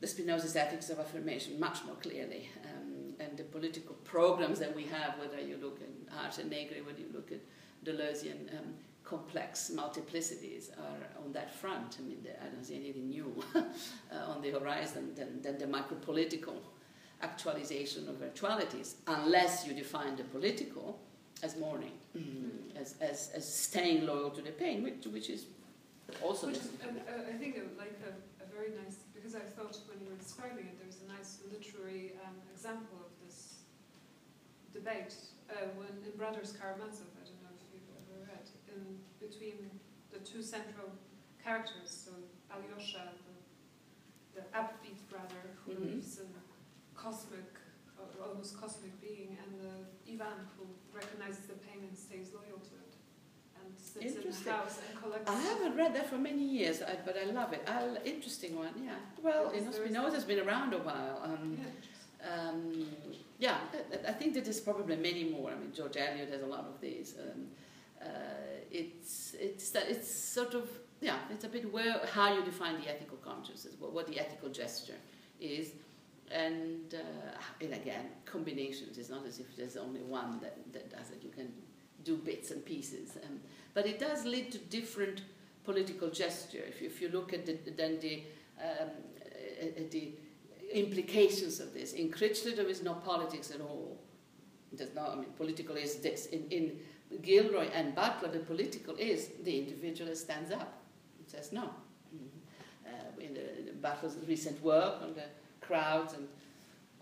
the Spinoza's ethics of affirmation much more clearly. Um, and the political programs that we have, whether you look at Hardt and Negri, whether you look at Deleuzean um, complex multiplicities are on that front. I mean, I don't see anything new uh, on the horizon than, than the micropolitical actualization of virtualities, unless you define the political as mourning, mm-hmm. as, as, as staying loyal to the pain, which, which is also. Which is, uh, I think, a, like a, a, very nice, because I thought when you were describing it, there was a nice literary um, example of this debate uh, when in Brothers Karamazov, I don't know if you've ever between the two central characters, so Alyosha, the, the upbeat brother who mm-hmm. lives in cosmic, almost cosmic being, and the Ivan who recognizes the pain and stays loyal to it. And sits in the house and collects. I haven't read that for many years, I, but I love it. I'll, interesting one, yeah. Well, Spinoza's been around a while. Um, yeah. Um, yeah, I, I, think that there's probably many more. I mean, George Eliot has a lot of these. Um, uh, it's it's it's sort of yeah, it's a bit where how you define the ethical consciousness, what, what the ethical gesture is, and, uh, and again, combinations. It's not as if there's only one that, that does it. You can do bits and pieces. Um, but it does lead to different political gesture. If you, if you look at the, then the, um, at the implications of this, in Critchley there is no politics at all. There's no, I mean, political is this. In, in Gilroy and Butler, the political is the individual stands up and says no. Mm-hmm. Uh, in the, Butler's recent work on the crowds and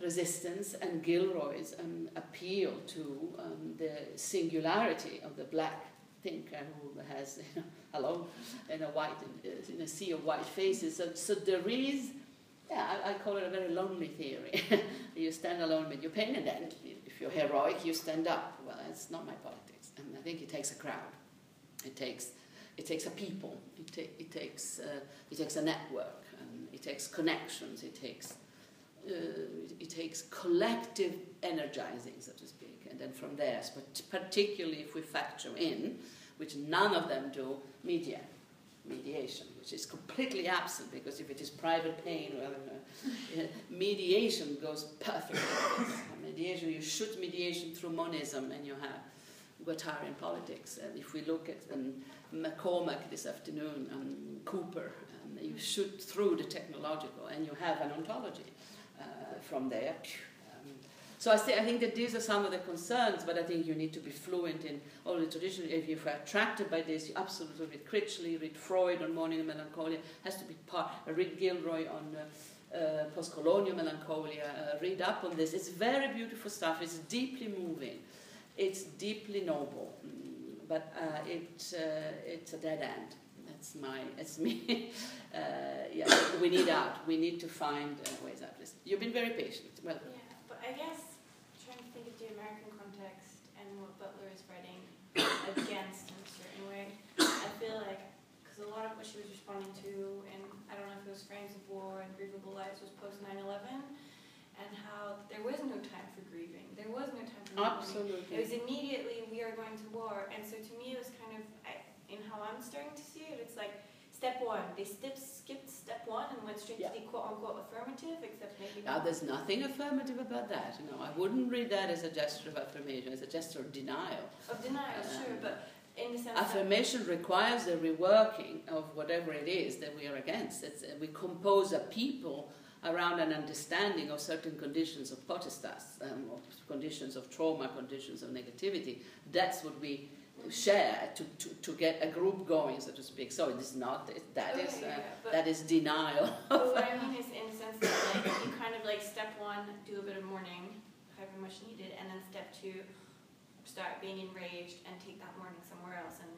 resistance and Gilroy's um, appeal to um, the singularity of the black thinker who has, you know, hello, in a white, in a sea of white faces. So, so there is, yeah, I, I call it a very lonely theory. you stand alone with your pain, and then if you're heroic, you stand up. Well, that's not my politics, and I think it takes a crowd. It takes, it takes a people. It, ta- it takes, uh, it takes a network it takes connections, it takes, uh, it takes collective energizing, so to speak, and then from there, but particularly if we factor in, which none of them do, media, mediation, which is completely absent because if it is private pain, well, uh, mediation goes perfectly. mediation, you shoot mediation through monism and you have Guattarian politics. And if we look at um, McCormack this afternoon and Cooper, you shoot through the technological and you have an ontology uh, from there. Um, so I, say, I think that these are some of the concerns, but I think you need to be fluent in all the traditions. If you're attracted by this, you absolutely read Critchley, read Freud on Mourning and melancholia, has to be part, read Gilroy on uh, uh, post-colonial melancholia, uh, read up on this. It's very beautiful stuff, it's deeply moving. It's deeply noble, but uh, it, uh, it's a dead end. That's my, it's me. uh, yeah, we need out. We need to find uh, ways out. You've been very patient. Well, yeah, but I guess trying to think of the American context and what Butler is writing against in a certain way, I feel like because a lot of what she was responding to, and I don't know if it was Frames of War and Grievable Lives, was post 9/11 and how there was no time for grieving. There was no time for Absolutely. It was immediately we are going to war, and so to me it was kind of I, in how I'm starting to see it. It's like step one. They skipped, skipped step one and went straight Yeah. to the quote unquote affirmative, except maybe. Now, there's nothing affirmative about that. You know, I wouldn't read that as a gesture of affirmation, as a gesture of denial. of denial, Um, sure, but in the sense Affirmation requires a reworking of whatever it is that we are against. It's, we compose a people around an understanding of certain conditions of potestas, um, of conditions of trauma, conditions of negativity. That's what we share to, to, to get a group going, so to speak. So it is not, that okay, is, uh, yeah, that is denial. But what I mean is in the sense that like you kind of like step one, do a bit of mourning, however much needed, and then step two, start being enraged and take that mourning somewhere else and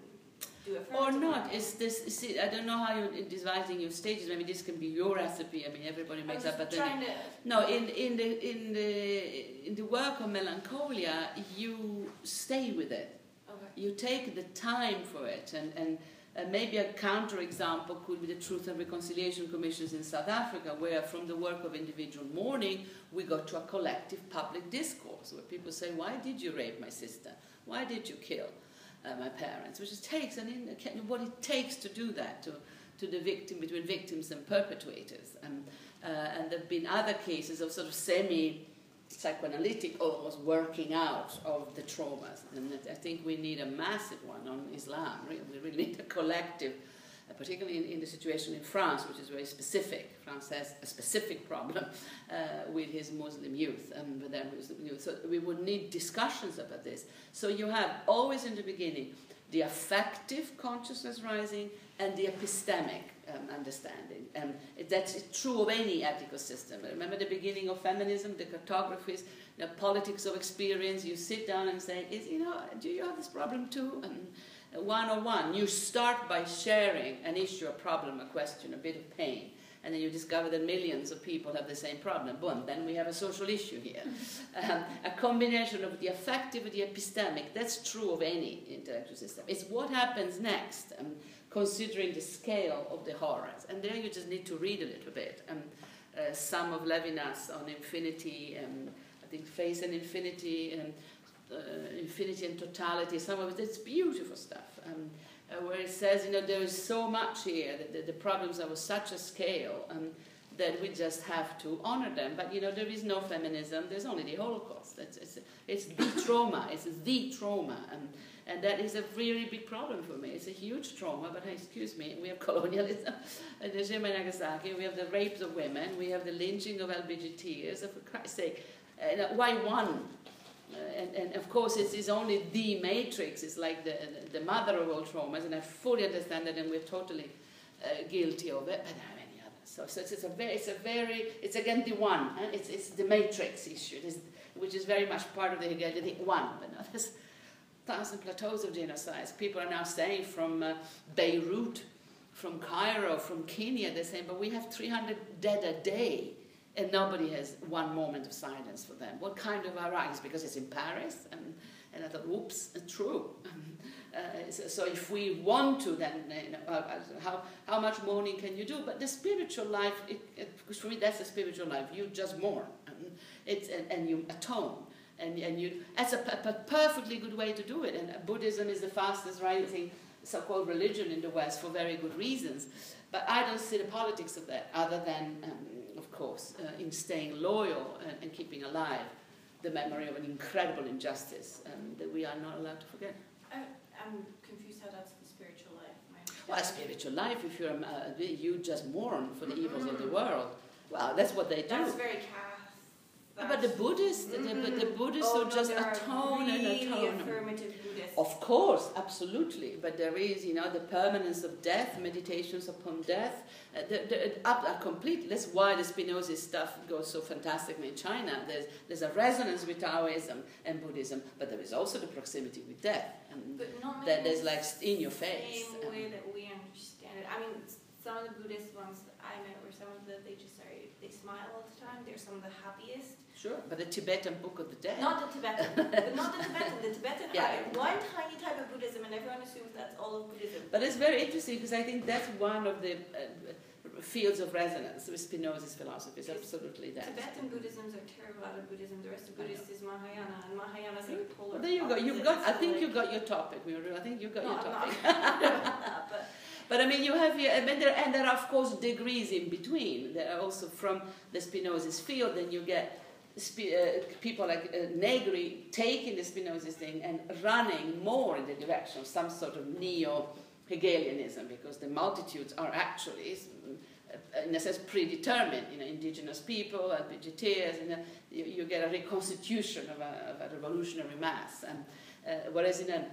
Or not. Is this? See, I don't know how you're devising your stages. Maybe this can be your recipe. I mean, everybody makes up. But then to no, in in the in the in the work of melancholia, you stay with it. okay. You take the time for it, and and. Uh, maybe a counterexample could be the Truth and Reconciliation Commissions in South Africa, where from the work of individual mourning, we got to a collective public discourse where people say, Why did you rape my sister? Why did you kill? Uh, my parents, which it takes and in, what it takes to do that to, to the victim between victims and perpetrators. And, uh, and there have been other cases of sort of semi psychoanalytic almost working out of the traumas. And I think we need a massive one on Islam. We really need a collective, uh, particularly in, in, the situation in France, which is very specific. France has a specific problem uh, with his Muslim youth and with their Muslim youth. So we would need discussions about this. So you have always in the beginning the affective consciousness rising and the epistemic um, understanding. And that's true of any ethical system. Remember the beginning of feminism, the cartographies, the politics of experience. You sit down and say, Is, you know, do you have this problem too? And one on one, you start by sharing an issue, a problem, a question, a bit of pain. And then you discover that millions of people have the same problem. Boom, then we have a social issue here. um, a combination of the affective and the epistemic, that's true of any intellectual system. It's what happens next. Um, considering the scale of the horrors. And there you just need to read a little bit. Um, uh, some of Levinas on infinity, and I think face and Infinity, and uh, Infinity and Totality, some of it, it's beautiful stuff. Um, uh, where it says, you know, there is so much here, that the, the problems are of such a scale um, that we just have to honor them. But, you know, there is no feminism, there's only the Holocaust. It's, it's, it's the trauma, it's the trauma. Um, and that is a really big problem for me. It's a huge trauma, but excuse me, we have colonialism, Hiroshima and Nagasaki, we have the rapes of women, we have the lynching of LBGTs, for Christ's sake. Uh, why one? Uh, and, and of course, it is only the matrix, it's like the, the, the, mother of all traumas, and I fully understand that, and we're totally uh, guilty of it, but there are many others. So, so it's, it's, a very, it's a very, it's again the one, huh? it's, it's the matrix issue, is, which is very much part of the Hegelian one, but no, there's thousand plateaus of genocides. People are now saying from uh, Beirut, from Cairo, from Kenya, they're saying, but we have 300 dead a day and nobody has one moment of silence for them. What kind of Iraq? Because it's in Paris. And, and I thought, oops, true. uh, so if we want to, then you know, uh, how, how much mourning can you do? But the spiritual life, it, it, for me that's the spiritual life. You just mourn, and, it's, and, and you atone. And, and you, that's a, a, perfectly good way to do it. And Buddhism is the fastest rising so-called religion in the West for very good reasons. But I don't see the politics of that, other than, um, of course, uh, in staying loyal and, and keeping alive the memory of an incredible injustice um, that we are not allowed to forget. I, I'm confused how that's the spiritual life. Well, spiritual life, if you're, uh, you just mourn for the evils of the mm-hmm. world. Well, that's what they do. That's very cath. But the Buddhists, mm-hmm. the, the, the Buddhists oh, who no, just atone really and atone. affirmative of course, absolutely. But there is, you know, the permanence of death, meditations upon death, uh, the, the, up, uh, complete. That's why the Spinoza stuff goes so fantastically in China. There's, there's a resonance with Taoism and Buddhism, but there is also the proximity with death. And but not that there's like in your face. Same um, way that we understand it. I mean, some of the Buddhist ones I met were some of the, they just are, they smile all the time. They're some of the happiest Sure, but the Tibetan Book of the Dead. Not the Tibetan, but not the Tibetan. The Tibetan yeah. one tiny type of Buddhism, and everyone assumes that's all of Buddhism. But it's very interesting because I think that's one of the uh, fields of resonance with Spinoza's philosophy. Is absolutely that. Tibetan Buddhisms are terrible out of Buddhism. The rest of Buddhist is Mahayana, and Mahayana is like polar. Well, there you go. You've got. I think you got your topic. I think you got no, your topic. That, but. But I mean, you have here, and there, and there are of course degrees in between. There are also from the Spinoza's field, then you get people like uh, Negri taking the Spinozist thing and running more in the direction of some sort of neo Hegelianism because the multitudes are actually, uh, in a sense, predetermined. You know, indigenous people, LBGTs, and you, you, get a reconstitution of a, of a revolutionary mass. And, uh, whereas in a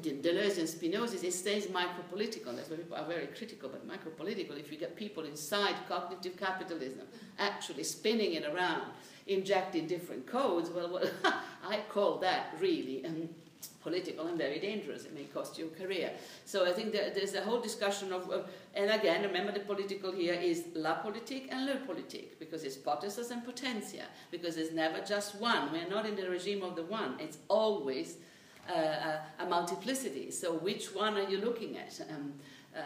Deleuze and Spinoza, it stays micropolitical. That's why people are very critical, but micropolitical, if you get people inside cognitive capitalism actually spinning it around injecting different codes, well, well I call that really um, political and very dangerous. It may cost you a career. So I think there's a whole discussion of, of, and again, remember the political here is la politique and le politique, because it's potestas and potentia, because there's never just one. We're not in the regime of the one. It's always uh, a, a, multiplicity. So which one are you looking at? Um, uh,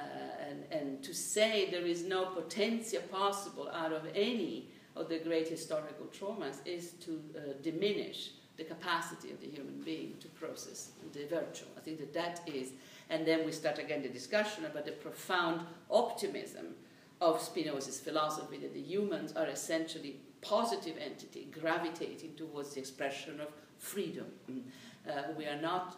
and, and to say there is no potentia possible out of any of the great historical traumas is to uh, diminish the capacity of the human being to process the virtual. I think that that is, and then we start again the discussion about the profound optimism of Spinoza's philosophy that the humans are essentially positive entity gravitating towards the expression of freedom. Mm. Uh, we are not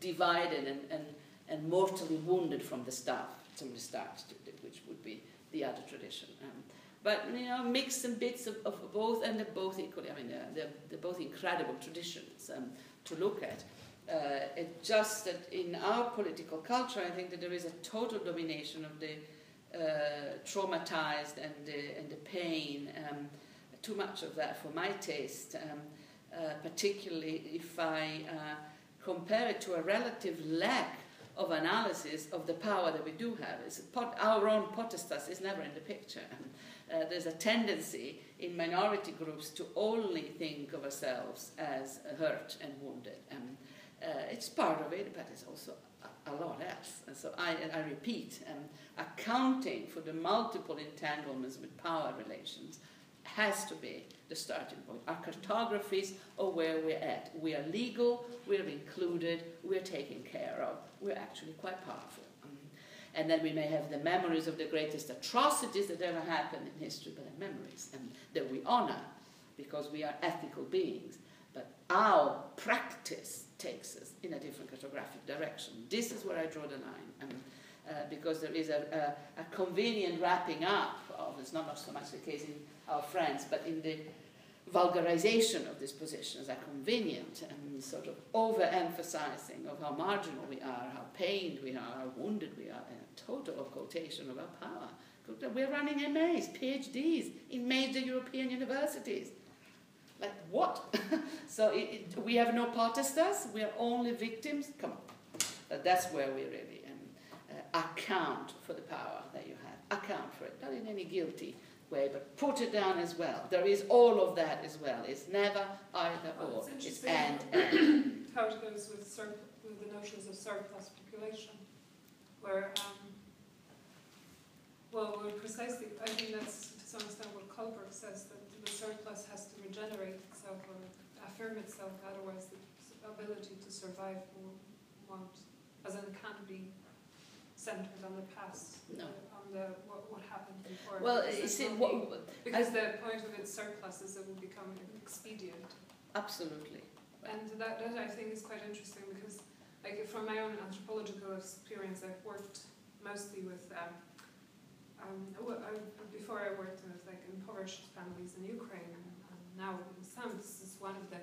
divided and, and, and mortally wounded from the start, from the start, which would be the other tradition. Um, but you know, mix and bits of, of both, and they're both equally. I mean, they're, they're, they're both incredible traditions um, to look at. Uh, it's just that in our political culture, I think that there is a total domination of the uh, traumatized and the, and the pain. Um, too much of that for my taste, um, uh, particularly if I uh, compare it to a relative lack of analysis of the power that we do have. Pot, our own potestas is never in the picture. uh, there's a tendency in minority groups to only think of ourselves as hurt and wounded. And uh, it's part of it, but it's also a, a lot else. And so I, I repeat, um, accounting for the multiple entanglements with power relations has to be the starting point. Our cartographies of where we're at. We are legal, we're included, we're taken care of, we're actually quite powerful. And then we may have the memories of the greatest atrocities that ever happened in history, but they're memories, and that we honor because we are ethical beings. But our practice takes us in a different cartographic direction. This is where I draw the line. And, uh, because there is a, a, a, convenient wrapping up of, it's not so much the case in our friends, but in the vulgarization of these positions are convenient and sort of overemphasizing of how marginal we are, how pained we are, how wounded we are, and a total occultation of our power. We're running MAs, PhDs in major European universities. Like what? so it, it, we have no potestas, we are only victims. Come on. That's where we really um, uh, account for the power that you have. Account for it, not in any guilty way, but put it down as well. There is all of that as well. It's never either Well, or. it's It's and and. how it goes with, surp- with the notions of surplus population, where, um, well, precisely, I think that's to some extent what Kohlberg says, that the surplus has to regenerate itself or affirm itself, otherwise the ability to survive won't, as in it can't be centered on the past, No. Uh, the, what, what happened before. Well, there's see, what, Because the point of its surplus is it will become expedient. absolutely. And that, that I think is quite interesting because, like, from my own anthropological experience, I've worked mostly with, um, um, before I worked with like impoverished families in Ukraine, and, now in Assam, this is one of the,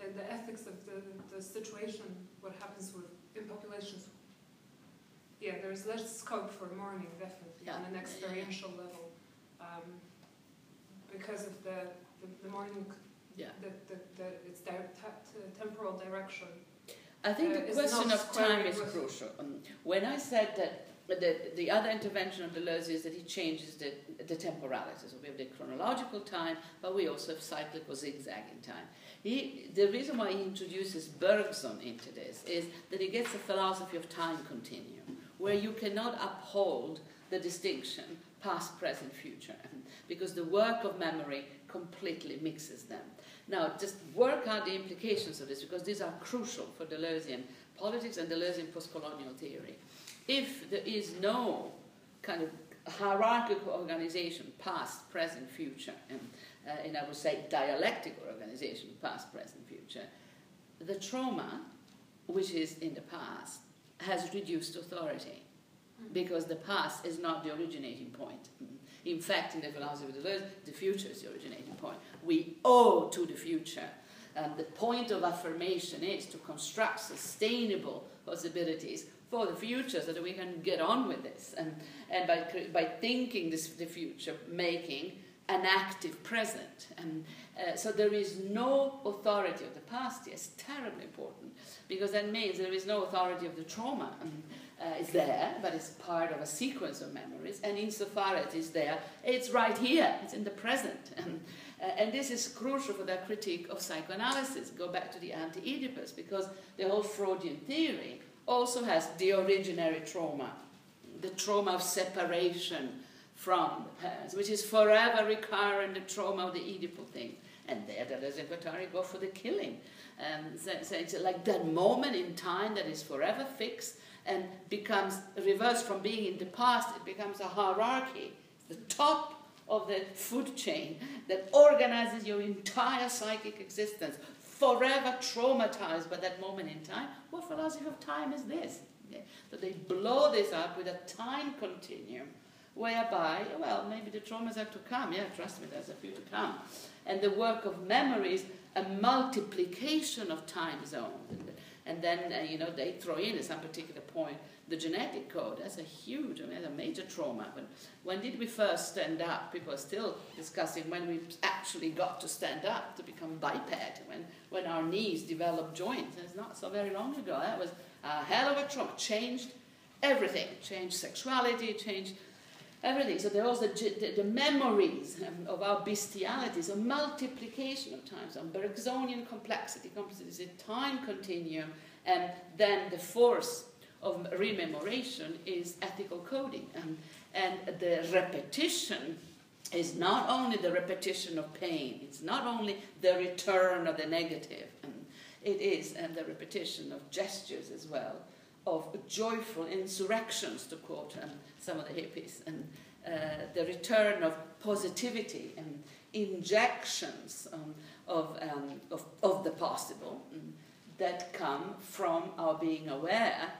the, the ethics of the, the situation, what happens with in populations. Yeah, there's less scope for mourning, definitely, on an experiential level, um, because of the, the, the mourning Yeah. the, the, the, its di- temporal direction. I think Uh, the question of time is crucial. Um, when I said that the, the other intervention of Deleuze is that he changes the, the temporality. So we have the chronological time, but we also have cyclic or zigzagging time. He, the reason why he introduces Bergson into this is that he gets a philosophy of time continuum, where you cannot uphold the distinction past, present, future, because the work of memory completely mixes them. Now, just work out the implications of this because these are crucial for Deleuzean politics and Deleuzean postcolonial theory. If there is no kind of hierarchical organization, past, present, future, and, uh, and I would say dialectical organization, past, present, future, the trauma, which is in the past, has reduced authority mm. because the past is not the originating point. In fact, in the philosophy of Deleuze, the future is the originating point. We owe to the future. And the point of affirmation is to construct sustainable possibilities for the future so that we can get on with this. And, and by, by thinking this, the future, making an active present. And uh, so there is no authority of the past. Yes, terribly important because that means there is no authority of the trauma. And, uh, it's there, but it's part of a sequence of memories. And insofar as it's there, it's right here. It's in the present. And, uh, and this is crucial for their critique of psychoanalysis. Go back to the anti-Oedipus because the whole Freudian theory also has the originary trauma, the trauma of separation from the parents, which is forever recurrent, the trauma of the Oedipal thing. And there, Deleuze and Guattari go for the killing. Um, so, so it's like that moment in time that is forever fixed and becomes reversed from being in the past, it becomes a hierarchy, the top of the food chain that organizes your entire psychic existence, forever traumatized by that moment in time. What philosophy of time is this? Okay. So they blow this up with a time continuum whereby, well, maybe the traumas have to come. Yeah, trust me, there's a few to come. And the work of memory is a multiplication of time zones. And then, uh, you know, they throw in at some particular point the genetic code. That's a huge, I mean, a major trauma. When, when did we first stand up? People are still discussing when we actually got to stand up to become biped, when, when our knees developed joints. It's not so very long ago. That was a hell of a trauma. Changed everything. Changed sexuality, changed everything. So there was the, the, the memories of our bestiality, so multiplication of time, so Bergsonian complexity, complexity is a time continuum, and then the force of rememoration is ethical coding. Um, and the repetition is not only the repetition of pain, it's not only the return of the negative, um, it is and the repetition of gestures as well of joyful insurrections, to quote um, some of the hippies, and uh, the return of positivity and injections um, of, um, of, of the possible um, that come from our being aware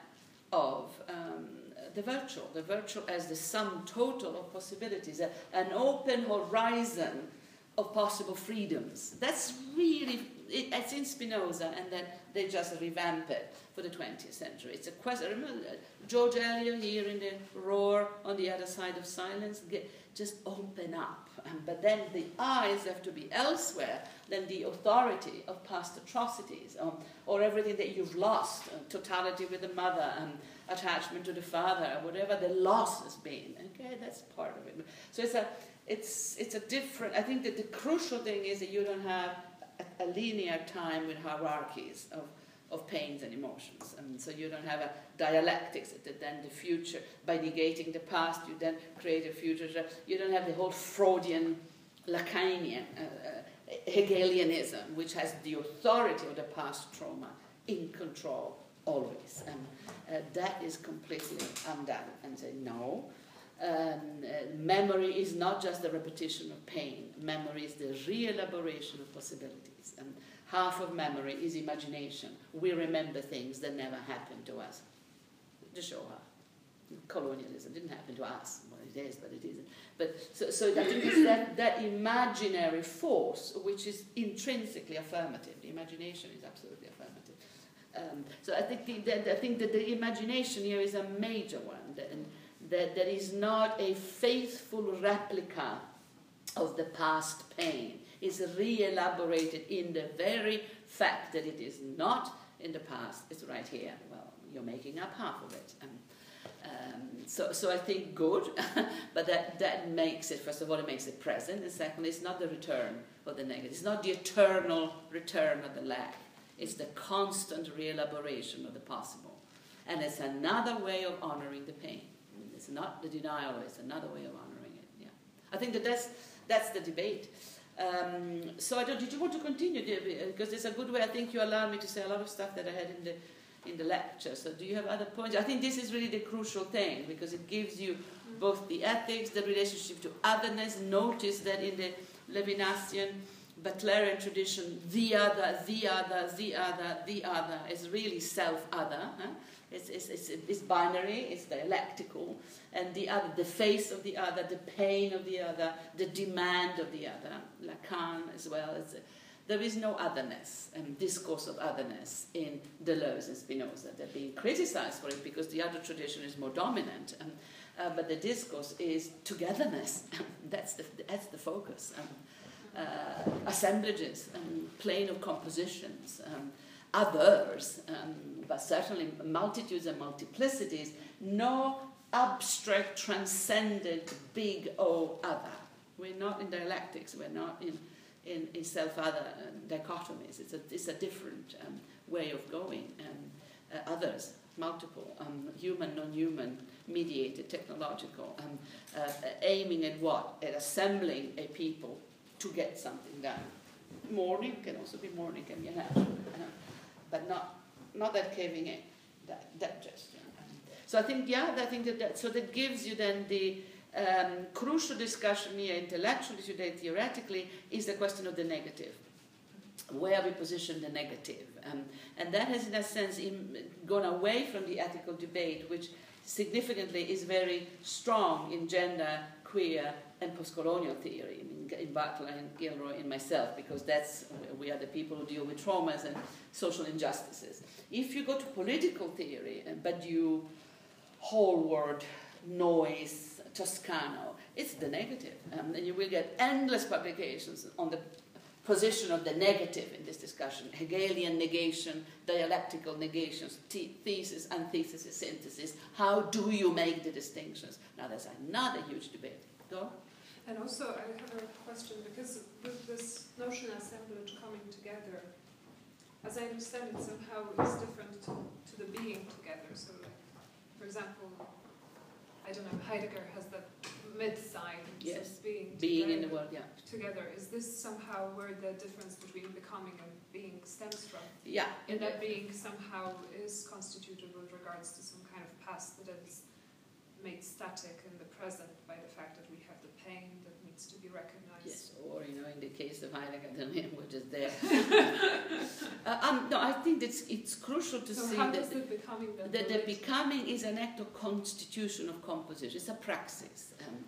of um, the virtual, the virtual as the sum total of possibilities, a, an open horizon of possible freedoms. That's really it, it's in Spinoza, and then they just revamp it for the 20th century. It's a question. Remember George Eliot here in the Roar on the other side of silence. Get, just open up, um, but then the eyes have to be elsewhere than the authority of past atrocities, um, or everything that you've lost, uh, totality with the mother, and attachment to the father, whatever the loss has been. Okay, that's part of it. So it's a it's it's a different. I think that the crucial thing is that you don't have a, a linear time with hierarchies of of pains and emotions. And so you don't have a dialectics that then the future, by negating the past, you then create a future. You don't have the whole Freudian, Lacanian, uh, uh, Hegelianism, which has the authority of the past trauma in control always. And uh, that is completely undone. And say, no, um, uh, memory is not just the repetition of pain. Memory is the re-elaboration of possibilities. And half of memory is imagination. We remember things that never happened to us. The Shoah, colonialism didn't happen to us. Well, it is, but it isn't. But so, so I think it's that, that imaginary force which is intrinsically affirmative. The imagination is absolutely affirmative. Um, so I think, the, the, I think that the imagination here is a major one. And, that there is not a faithful replica of the past pain. It's re-elaborated in the very fact that it is not in the past, it's right here. Well, you're making up half of it. Um, um, so, so I think good, but that, that makes it, first of all, it makes it present, and secondly, it's not the return of the negative. It's not the eternal return of the lack. It's the constant re-elaboration of the possible. And it's another way of honoring the pain. Not the denial, it's another way of honoring it. Yeah. I think that that's, that's the debate. Um, so I don't, did you want to continue? Because it's a good way. I think you allowed me to say a lot of stuff that I had in the in the lecture. So do you have other points? I think this is really the crucial thing because it gives you both the ethics, the relationship to otherness. Notice that in the Levinasian, Butlerian tradition, the other, the other, the other, the other is really self-other. Huh? It's, it's, it's, it's binary, it's dialectical, and the other, the face of the other, the pain of the other, the demand of the other, Lacan as well. As, there is no otherness and discourse of otherness in Deleuze and Spinoza. They're being criticized for it because the other tradition is more dominant. Um, uh, but the discourse is togetherness. that's, the, that's the focus. Um, uh, assemblages, um, plane of compositions, um, others, um, but certainly multitudes and multiplicities, no abstract, transcendent, big O other. We're not in dialectics, we're not in, in, in self other um, dichotomies. It's a, it's a different um, way of going. Um, uh, others, multiple, um, human, non human, mediated, technological, um, uh, aiming at what? At assembling a people to get something done. Mourning can also be mourning, can be an but not not that caving in, that, that gesture. So I think, yeah, I think that, that so that gives you then the um, crucial discussion here, intellectually today, theoretically, is the question of the negative. Where we position the negative. Um, and that has, in a sense, in, gone away from the ethical debate, which significantly is very strong in gender, queer, and post-colonial theory in, in Butler and Gilroy and myself, because that's we are the people who deal with traumas and social injustices. If you go to political theory, uh, but you whole word Noys Toscano, it's the negative, um, and you will get endless publications on the position of the negative in this discussion Hegelian negation, dialectical negations, thesis, antithesis, synthesis. How do you make the distinctions? Now, there's another huge debate. Go. And also, I have a question because with this notion assemblage coming together, as I understand it, somehow is different to, to the being together. So, like, for example, I don't know, Heidegger has the Mitsein, yes. being, being in the world, yeah. Together, is this somehow where the difference between becoming and being stems from? Yeah. In that being somehow is constituted with regards to some kind of past that is made static in the present by the fact that we have the pain that needs to be recognized. Yes, or you know, in the case of Heidegger, the language is there. uh, um, no, I think it's it's crucial to so see that the becoming then the, the becoming is an act of constitution of composition. It's a praxis. Um,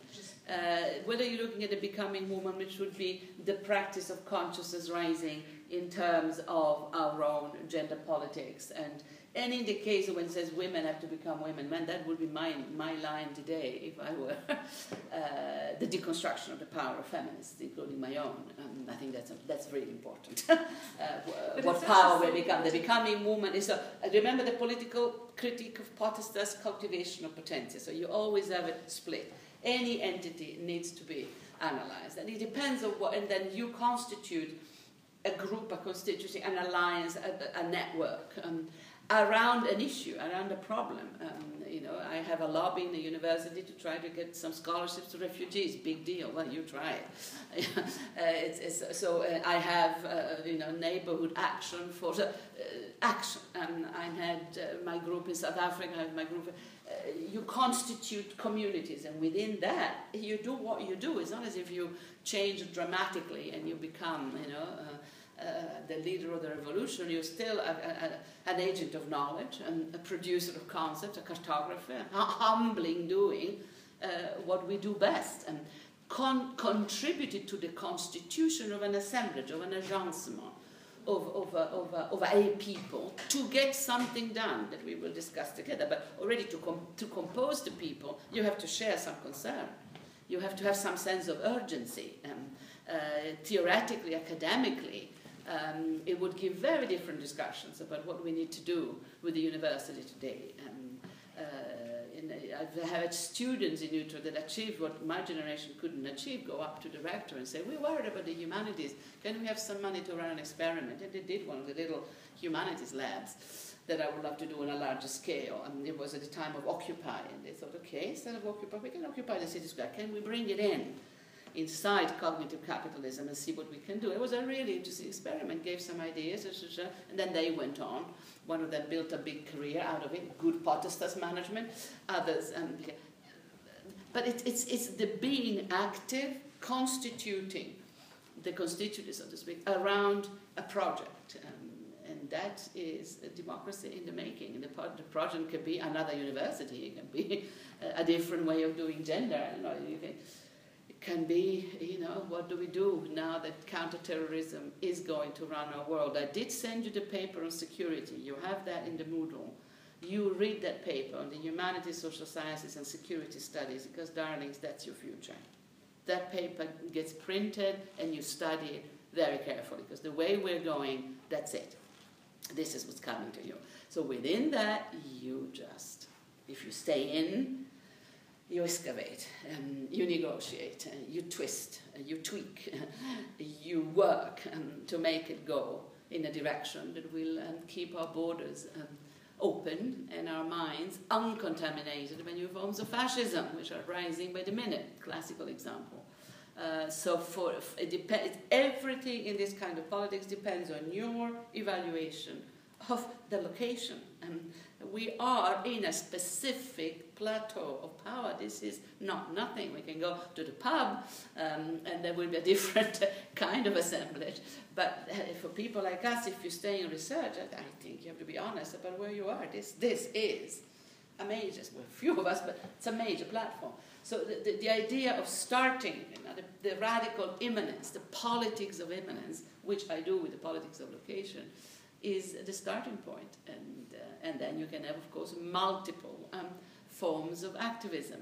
uh, whether you're looking at the becoming movement, which would be the practice of consciousness rising in terms of our own gender politics. And, and in the case of when it says women have to become women, man, that would be my, my line today if I were uh, the deconstruction of the power of feminists, including my own. Um, I think that's, a, that's really important. uh, what power we become. The becoming woman is a, I remember the political critique of potestas cultivation of potential. So you always have a split. Any entity needs to be analyzed. And it depends on what, and then you constitute a group, a constituency, an alliance, a, a network um, around an issue, around a problem. Um, you know, I have a lobby in the university to try to get some scholarships to refugees. Big deal. Well, you try it. uh, it's, it's, so uh, I have, uh, you know, neighborhood action for uh, action. And I had uh, my group in South Africa. I have my group. Uh, you constitute communities, and within that, you do what you do. It's not as if you change dramatically and you become, you know the leader of the revolution, you're still a, a, an agent of knowledge and a producer of concepts, a cartographer, humbling doing uh, what we do best and con- contributed to the constitution of an assemblage, of an agencement. Of, of, of, of a people to get something done that we will discuss together. But already to, com- to compose the people, you have to share some concern. You have to have some sense of urgency. Um, uh, theoretically, academically, um, it would give very different discussions about what we need to do with the university today. Um, uh, I've had students in Utrecht that achieved what my generation couldn't achieve, go up to the rector and say, we're worried about the humanities. Can we have some money to run an experiment? And they did one of the little humanities labs that I would love to do on a larger scale. And it was at the time of Occupy. And they thought, okay, instead of Occupy, we can occupy the city square. Can we bring it in? Inside cognitive capitalism and see what we can do. It was a really interesting experiment, gave some ideas, and then they went on. One of them built a big career out of it, good potestas management, others. Um, but it, it's, it's the being active, constituting the constituents, so to speak, around a project. Um, and that is democracy in the making. The, the project can be another university, it can be a, different way of doing gender. Know, you can, can be, you know, what do we do now that counterterrorism is going to run our world? I did send you the paper on security. You have that in the Moodle. You read that paper on the humanities, social sciences, and security studies because, darlings, that's your future. That paper gets printed and you study it very carefully because the way we're going, that's it. This is what's coming to you. So within that, you just, if you stay in, you excavate, um, you negotiate, uh, you twist, uh, you tweak, you work um, to make it go in a direction that will um, keep our borders um, open and our minds uncontaminated by new forms of fascism, which are rising by the minute. Classical example. Uh, so for it depends. Everything in this kind of politics depends on your evaluation of the location. And we are in a specific plateau of power. This is not nothing. We can go to the pub um, and there will be a different kind of assemblage. But uh, for people like us, if you stay in research, I, think you have to be honest about where you are. This, this is a major, well, few of us, but it's a major platform. So the, the, the idea of starting, you know, the, the radical immanence, the politics of immanence, which I do with the politics of location, is the starting point. And, uh, and then you can have, of course, multiple um, forms of activism.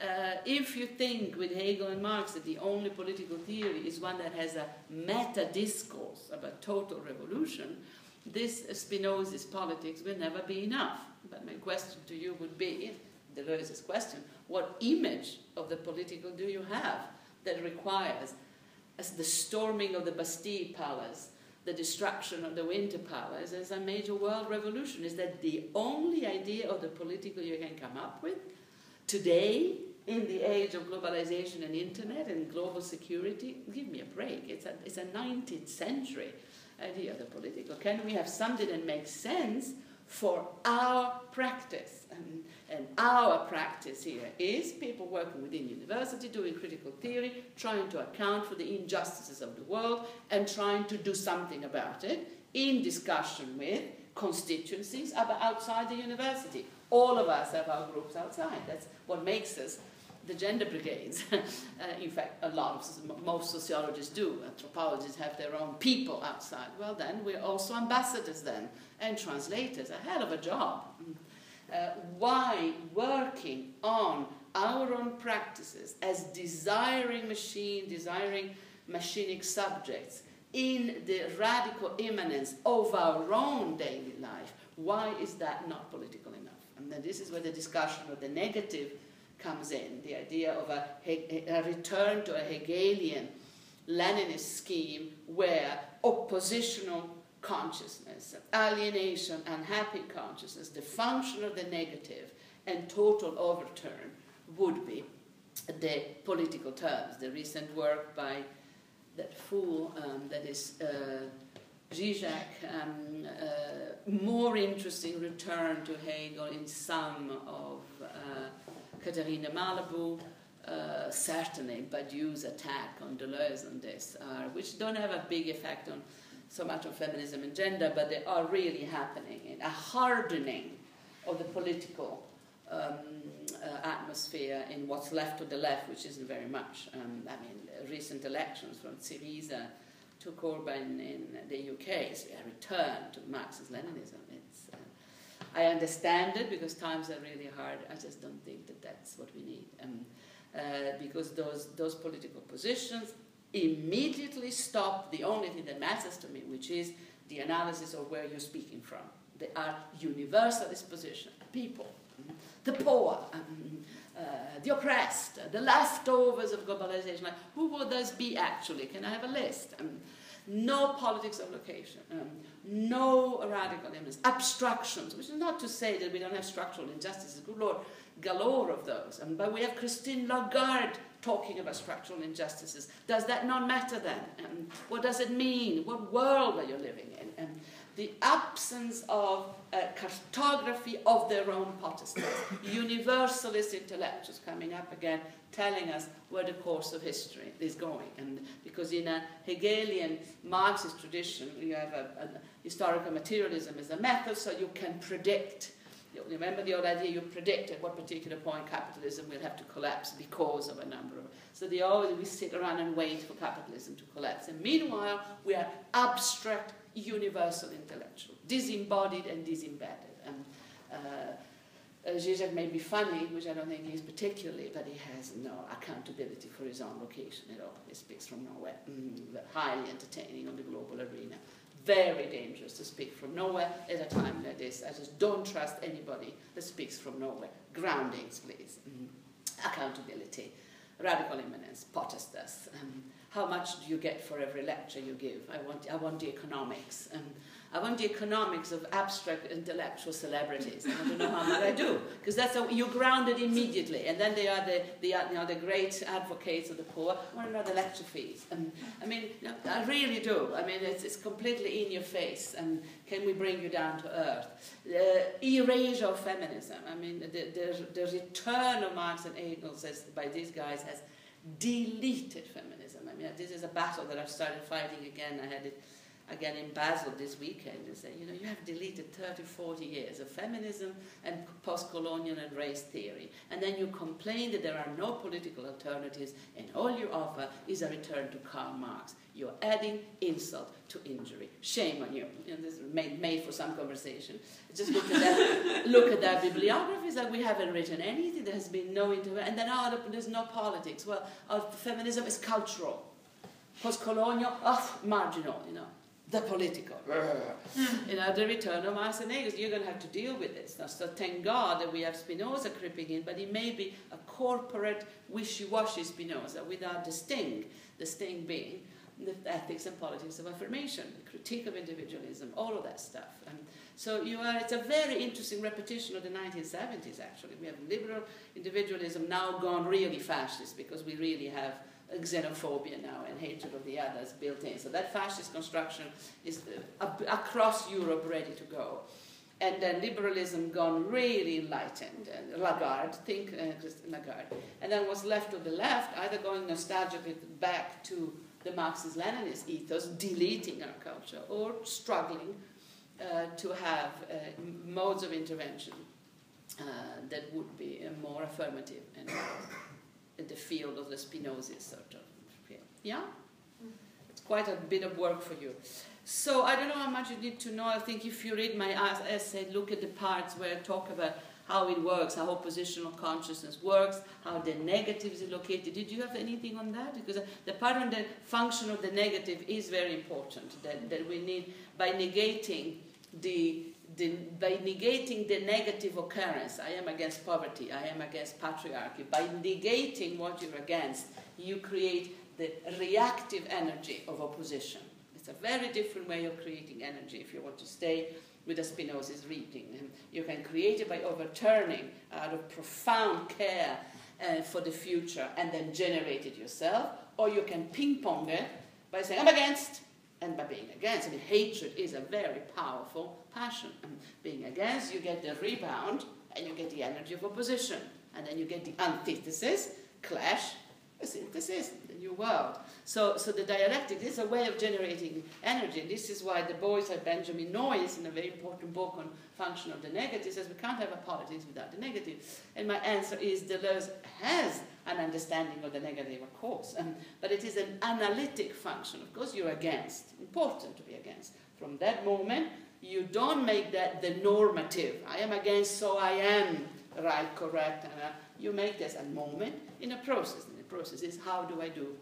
Uh, if you think with Hegel and Marx that the only political theory is one that has a meta discourse about total revolution, this Spinoza's politics will never be enough. But my question to you would be Deleuze's question what image of the political do you have that requires as the storming of the Bastille Palace the destruction of the winter palace as a major world revolution. Is that the only idea of the political you can come up with? Today, in the age of globalization and internet and global security, give me a break. It's a, it's a 19th century idea of the political. Can we have something that makes sense for our practice? And, and our practice here is people working within university, doing critical theory, trying to account for the injustices of the world, and trying to do something about it in discussion with constituencies outside the university. All of us have our groups outside. That's what makes us the gender brigades. uh, in fact, a lot of most sociologists do. Anthropologists have their own people outside. Well, then we're also ambassadors then and translators. A hell of a job. Uh, why working on our own practices as desiring machine, desiring machinic subjects in the radical immanence of our own daily life, why is that not political enough? And then this is where the discussion of the negative comes in, the idea of a, a return to a Hegelian Leninist scheme where oppositional consciousness, alienation, unhappy consciousness, the function of the negative, and total overturn would be the political terms. The recent work by that fool um, that is uh, Zizek, um, uh, more interesting return to Hegel in some of uh, Katharina Malabou, uh, certainly Badiou's attack on Deleuze on this, which don't have a big effect on so much on feminism and gender, but they are really happening in a hardening of the political um, uh, atmosphere in what's left of the left, which isn't very much. Um, I mean, recent elections from Syriza to Corbyn in the UK is a return to Marxist Leninism. Uh, I understand it because times are really hard. I just don't think that that's what we need. Um, uh, because those, those political positions immediately stop the only thing that matters to me, which is the analysis of where you're speaking from. They are universalist positions, people, the poor, um, uh, the oppressed, the leftovers of globalization. Like, who will those be actually? Can I have a list? Um, no politics of location, um, no radical immanence, abstractions, which is not to say that we don't have structural injustices. Good Lord, galore of those. Um, but we have Christine Lagarde talking about structural injustices. Does that not matter then? Um, what does it mean? What world are you living in? Um, the absence of a cartography of their own potestas, universalist intellectuals coming up again, telling us where the course of history is going. And because in a Hegelian Marxist tradition, you have a, a historical materialism as a method, so you can predict you remember the old idea you predict at what particular point capitalism will have to collapse because of a number of. So they always we sit around and wait for capitalism to collapse. And meanwhile, we are abstract, universal intellectual, disembodied and disembedded. And uh, Zizek may be funny, which I don't think he is particularly, but he has no accountability for his own location at all. He speaks from nowhere, mm, highly entertaining on the global arena very dangerous to speak from nowhere at a time like this. I just don't trust anybody that speaks from nowhere. Groundings, please. Mm. Accountability, radical immanence. potestas. Um, how much do you get for every lecture you give? I want, I want the economics. Um, I want the economics of abstract intellectual celebrities. I don't know how much I do, because that's how you ground it immediately. And then they are the, the, you know, the great advocates of the poor. I want the lecture fees. And I mean, I really do. I mean, it's, it's completely in your face. And can we bring you down to earth? The erasure of feminism. I mean, the, the, the return of Marx and Engels as, by these guys has deleted feminism. I mean, this is a battle that I've started fighting again. I had it again in Basel this weekend and say, you know, you have deleted 30, 40 years of feminism and post-colonial and race theory. And then you complain that there are no political alternatives and all you offer is a return to Karl Marx. You're adding insult to injury. Shame on you. And this is made, made for some conversation. Just look at that, look at that bibliographies that we haven't written anything. There has been no intervention. And then, oh, there's no politics. Well, uh, feminism is cultural. Post-colonial, oh, marginal, you know the political, hmm. you know, the return of Marx and Engels. You're going to have to deal with this. Now, so thank God that we have Spinoza creeping in, but it may be a corporate, wishy-washy Spinoza without the sting, the sting being the ethics and politics of affirmation, the critique of individualism, all of that stuff. And so you are, it's a very interesting repetition of the 1970s, actually. We have liberal individualism now gone really fascist because we really have xenophobia now and hatred of the others built in. So that fascist construction is uh, across Europe ready to go. And then liberalism gone really enlightened. And Lagarde, think uh, Lagarde. And then what's left of the left, either going nostalgically back to the Marxist-Leninist ethos, deleting our culture, or struggling uh, to have uh, modes of intervention uh, that would be more affirmative and the field of the Spinozist sort of. Yeah? It's quite a bit of work for you. So I don't know how much you need to know. I think if you read my essay, look at the parts where I talk about how it works, how oppositional consciousness works, how the negative is located. Did you have anything on that? Because the part on the function of the negative is very important. That, that we need, by negating the, the, by negating the negative occurrence, I am against poverty, I am against patriarchy, by negating what you're against, you create the reactive energy of opposition. It's a very different way of creating energy if you want to stay with a Spinozist reading. And you can create it by overturning out of profound care uh, for the future and then generate it yourself, or you can ping pong it by saying, I'm against, and by being against. I mean, hatred is a very powerful passion. Being against, you get the rebound and you get the energy of opposition. And then you get the antithesis, clash, a synthesis, the new world. So, so the dialectic is a way of generating energy. This is why the boys like Benjamin Noys, in a very important book on function of the negative, says we can't have a politics without the negative. And my answer is Deleuze has an understanding of the negative, of course, um, but it is an analytic function. Of course, you're against. Important to be against. From that moment, you don't make that the normative. I am against, so I am right, correct. And, uh, you make this a moment in a process The process is how do I do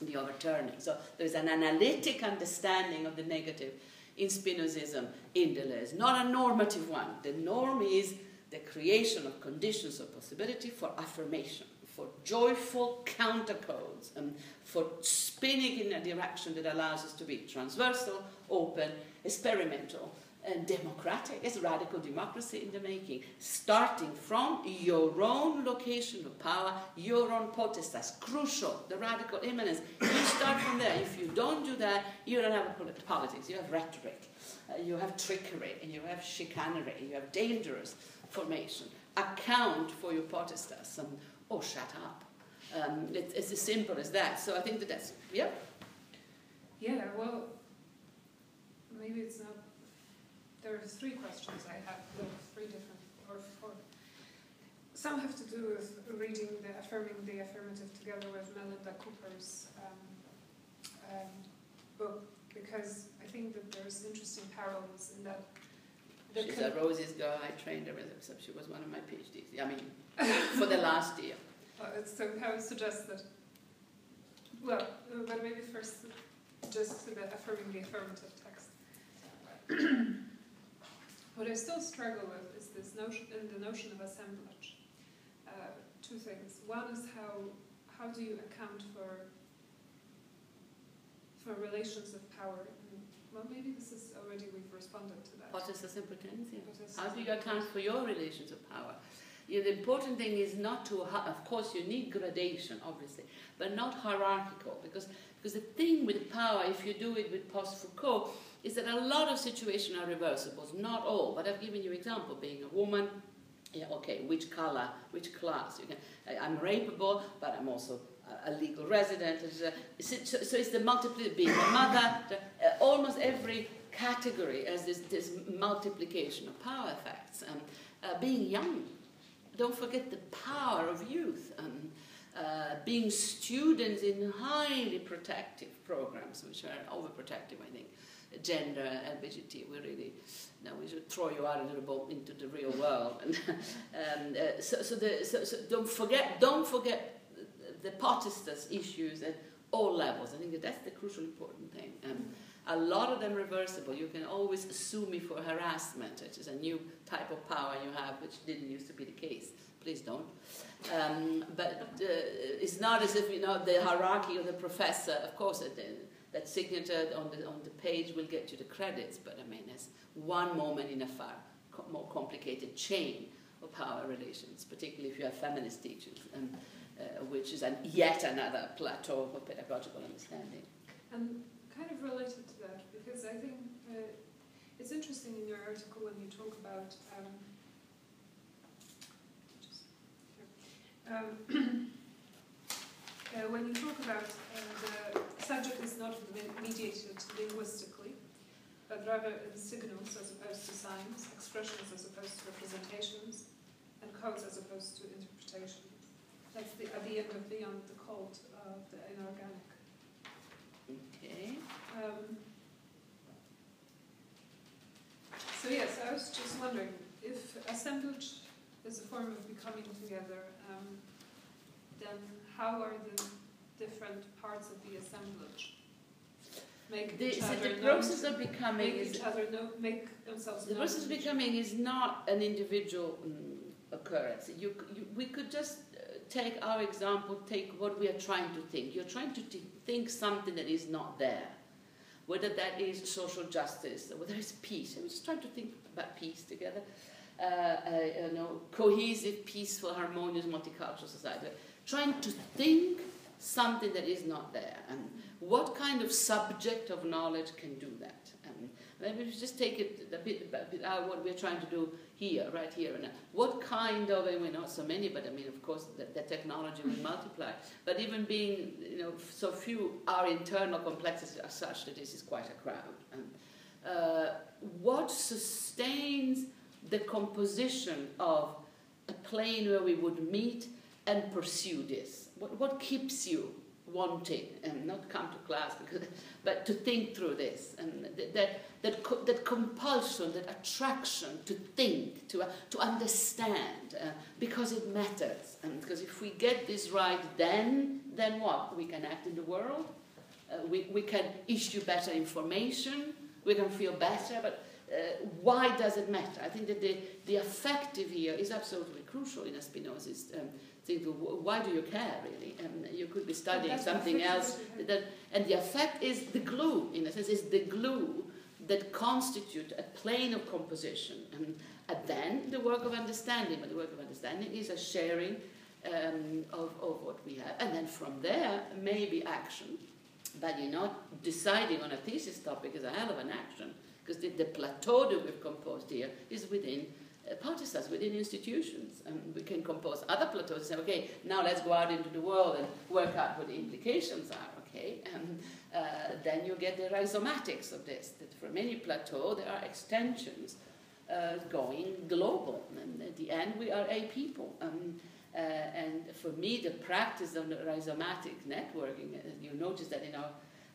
the overturning. So there's an analytic understanding of the negative in Spinozism in Deleuze, not a normative one. The norm is the creation of conditions of possibility for affirmation, for joyful countercodes, and for spinning in a direction that allows us to be transversal, open, experimental, and democratic. It's radical democracy in the making, starting from your own location of power, your own potestas, crucial, the radical immanence. You start from there. If you don't do that, you don't have politics, you have rhetoric, uh, you have trickery, and you have chicanery, you have dangerous formation. Account for your potestas, and, oh, shut up. Um, it, it's as simple as that. So I think that that's, yeah? Yeah, well, maybe it's not there are three questions I have, three different, or four. Some have to do with reading the Affirming the Affirmative together with Melinda Cooper's um, um, book, because I think that there's interesting parallels in that. She's a Rosi's girl. I trained her, except she was one of my PhDs. I mean, for the last year. Uh, so I would suggest that, well, uh, but maybe first just the affirming the affirmative text. What I still struggle with is this notion, in the notion of assemblage. Uh, two things. One is how how do you account for for relations of power? And, well, maybe this is already we've responded to that. Potestas and potentia. How do you account for your relations of power? Yeah, the important thing is not to, of course, you need gradation, obviously, but not hierarchical, because because the thing with power, if you do it with post Foucault, is that a lot of situations are reversible. Not all, but I've given you example, being a woman, yeah, okay, which color, which class. You can, I'm rapeable, but I'm also a legal resident. So, so it's the multiplication, being a mother, the, uh, almost every category as this, this multiplication of power effects. Um, uh, being young, don't forget the power of youth. Um, uh, being students in highly protective programs, which are overprotective, I think gender and LGBT, we really, now we should throw you out little bit into the real world. And, um, uh, so, so, the, so, so, don't forget, don't forget the potestas issues at all levels. I think that that's the crucial important thing. Um, a lot of them reversible. You can always sue me for harassment, which is a new type of power you have, which didn't used to be the case. Please don't. Um, but uh, it's not as if you know the hierarchy of the professor. Of course, it, that signature on the, on the page will get you the credits, but I mean, it's one moment in a far co- more complicated chain of power relations, particularly if you have feminist teachers, and, uh, which is an, yet another plateau of pedagogical understanding. And kind of related to that, because I think uh, it's interesting in your article when you talk about. Um, um, uh, when you talk about uh, the subject is not mediated linguistically, but rather in signals as opposed to signs, expressions as opposed to representations, and codes as opposed to interpretations. That's the, at the end of Beyond the Cult of the Inorganic. Okay. Um, so yes, I was just wondering if assemblage is a form of becoming together, um, then how are the different parts of the assemblage make The, each so other the process to- of becoming make is each other know, make themselves the known process of becoming is not an individual mm, occurrence. You, you, we could just take our example, take what we are trying to think. You're trying to think something that is not there, whether that is social justice, whether it's peace. I'm just trying to think about peace together. Uh, uh, you know, cohesive, peaceful, harmonious, multicultural society. Trying to think something that is not there, and what kind of subject of knowledge can do that? And maybe we just take it a bit, a bit out what we're trying to do here, right here and now. What kind of, and we're not so many, but I mean, of course, the, the technology will multiply. But even being, you know, so few, our internal complexities are such that this is quite a crowd. And uh, what sustains the composition of a plane where we would meet and pursue this? What, what keeps you wanting and not come to class because but to think through this and th- that that that compulsion that attraction to think to uh, to understand uh, because it matters. And because if we get this right then then what? We can act in the world. Uh, we, we can issue better information. We can feel better. But uh, why does it matter? I think that the, the affective here is absolutely crucial in a Spinoza's um, thing. To, why do you care, really? And you could be studying something else. That, and the effect is the glue, in a sense, is the glue that constitute a plane of composition. And, and then the work of understanding. But the work of understanding is a sharing um, of, of what we have. And then from there, maybe action. But you're not deciding on a thesis topic is a hell of an action because the, the plateau that we've composed here is within partisans, within institutions. And we can compose other plateaus and say, okay, now let's go out into the world and work out what the implications are, okay? And uh, then you get the rhizomatics of this, that from any plateau there are extensions uh, going global. And at the end, we are a people. Um, uh, and for me, the practice of the rhizomatic networking, uh, you notice that in our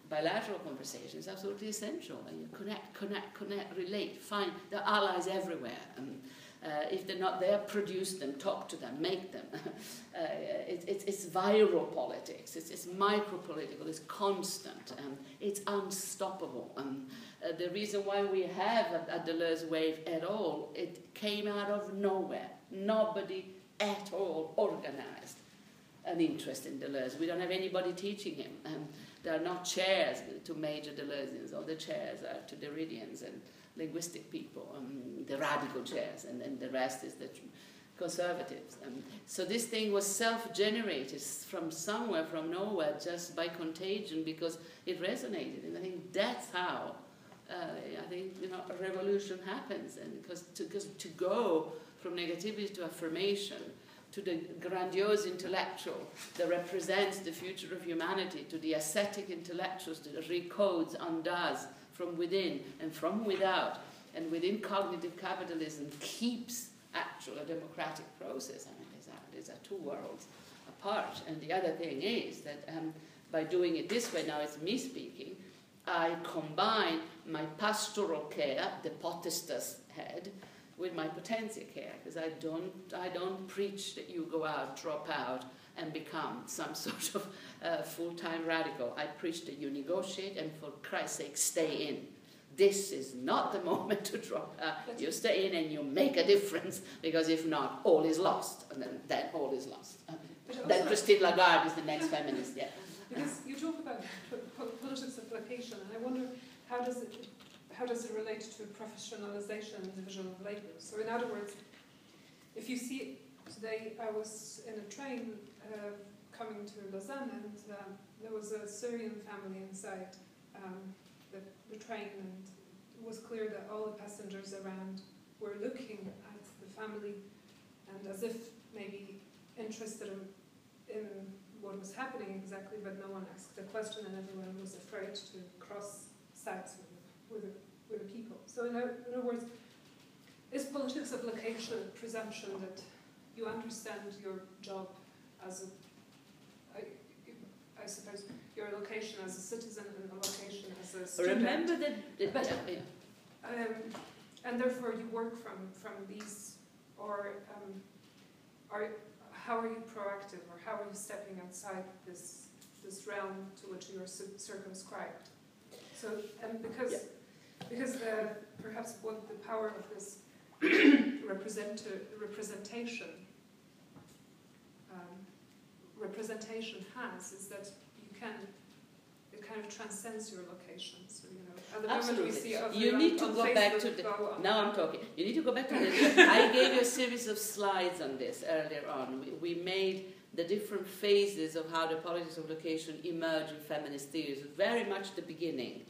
bilateral conversation is absolutely essential. And you connect, connect, connect, relate, find the allies everywhere. And uh, if they're not there, produce them, talk to them, make them. uh, it, it's, it's viral politics, it's, it's micro-political, it's constant, and it's unstoppable. And uh, the reason why we have a, a Deleuze wave at all, it came out of nowhere. Nobody at all organized an interest in Deleuze. We don't have anybody teaching him. Um, there are not chairs to major Deleuzians, all the chairs are to Derridians and linguistic people, um, the radical chairs, and then the rest is the conservatives. Um, so this thing was self-generated from somewhere, from nowhere, just by contagion because it resonated. And I think that's how uh, I think you know a revolution happens, and because to, cause to go from negativity to affirmation to the grandiose intellectual that represents the future of humanity, to the ascetic intellectuals that recodes, undoes from within and from without, and within cognitive capitalism keeps actual a democratic process. I mean, these are, these are two worlds apart. And the other thing is that um, by doing it this way, now it's me speaking, I combine my pastoral care, the potestas head, with my potentia care because I don't, I don't preach that you go out, drop out, and become some sort of uh, full-time radical. I preach that you negotiate and for Christ's sake stay in. This is not the moment to drop out. You stay in and you make a difference because if not, all is lost. And then, then all is lost. Then Christine Lagarde is the next feminist, yeah. Because you talk about po- po- politics of location, and I wonder how does it how does it relate to professionalization and division of labour? So, in other words, if you see today, I was in a train uh, coming to Lausanne, and um, there was a Syrian family inside um, the, the train, and it was clear that all the passengers around were looking at the family, and as if maybe interested in, in what was happening exactly, but no one asked the question, and everyone was afraid to cross sides with with with the people. So, in other, in other words, is politics of location a presumption that you understand your job as a, I, I suppose, your location as a citizen and the location as a student. Remember that, But- yeah, yeah. Um, and therefore you work from, from these, or um, are, how are you proactive, or how are you stepping outside this, this realm to which you are circumscribed? So, and because, because uh, perhaps what the power of this represent, representation um, representation has is that you can, it kind of transcends your location. So, you know, at the moment we Absolutely. see You need to go back to the- go Now I'm talking. You need to go back to this. I gave you a series of slides on this earlier on. We, we made the different phases of how the politics of location emerged in feminist theories, very much the beginning.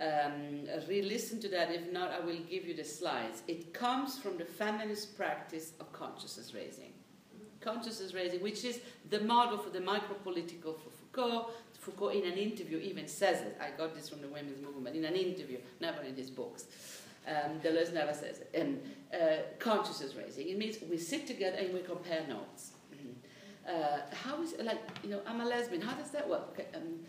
Um, re-listen to that. If not, I will give you the slides. It comes from the feminist practice of consciousness raising. Consciousness raising, which is the model for the micro-political for Foucault. Foucault, in an interview, even says it. I got this from the women's movement. In an interview, never in his books. Um, Deleuze never says it. And uh, consciousness raising. It means we sit together and we compare notes. Uh, how is like you know I'm a lesbian? How does that work? Okay, um,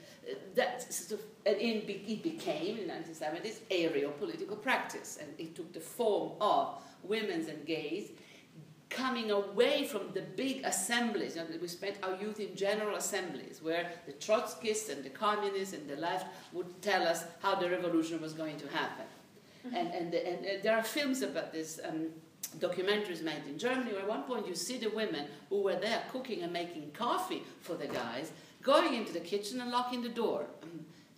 that sort of and in, it became in the 1970s a real political practice, and it took the form of women's and gays coming away from the big assemblies. You know, we spent our youth in general assemblies where the Trotskyists and the communists and the left would tell us how the revolution was going to happen. And, and, and, uh, there are films about this, um, documentaries made in Germany, where at one point you see the women who were there cooking and making coffee for the guys, going into the kitchen and locking the door,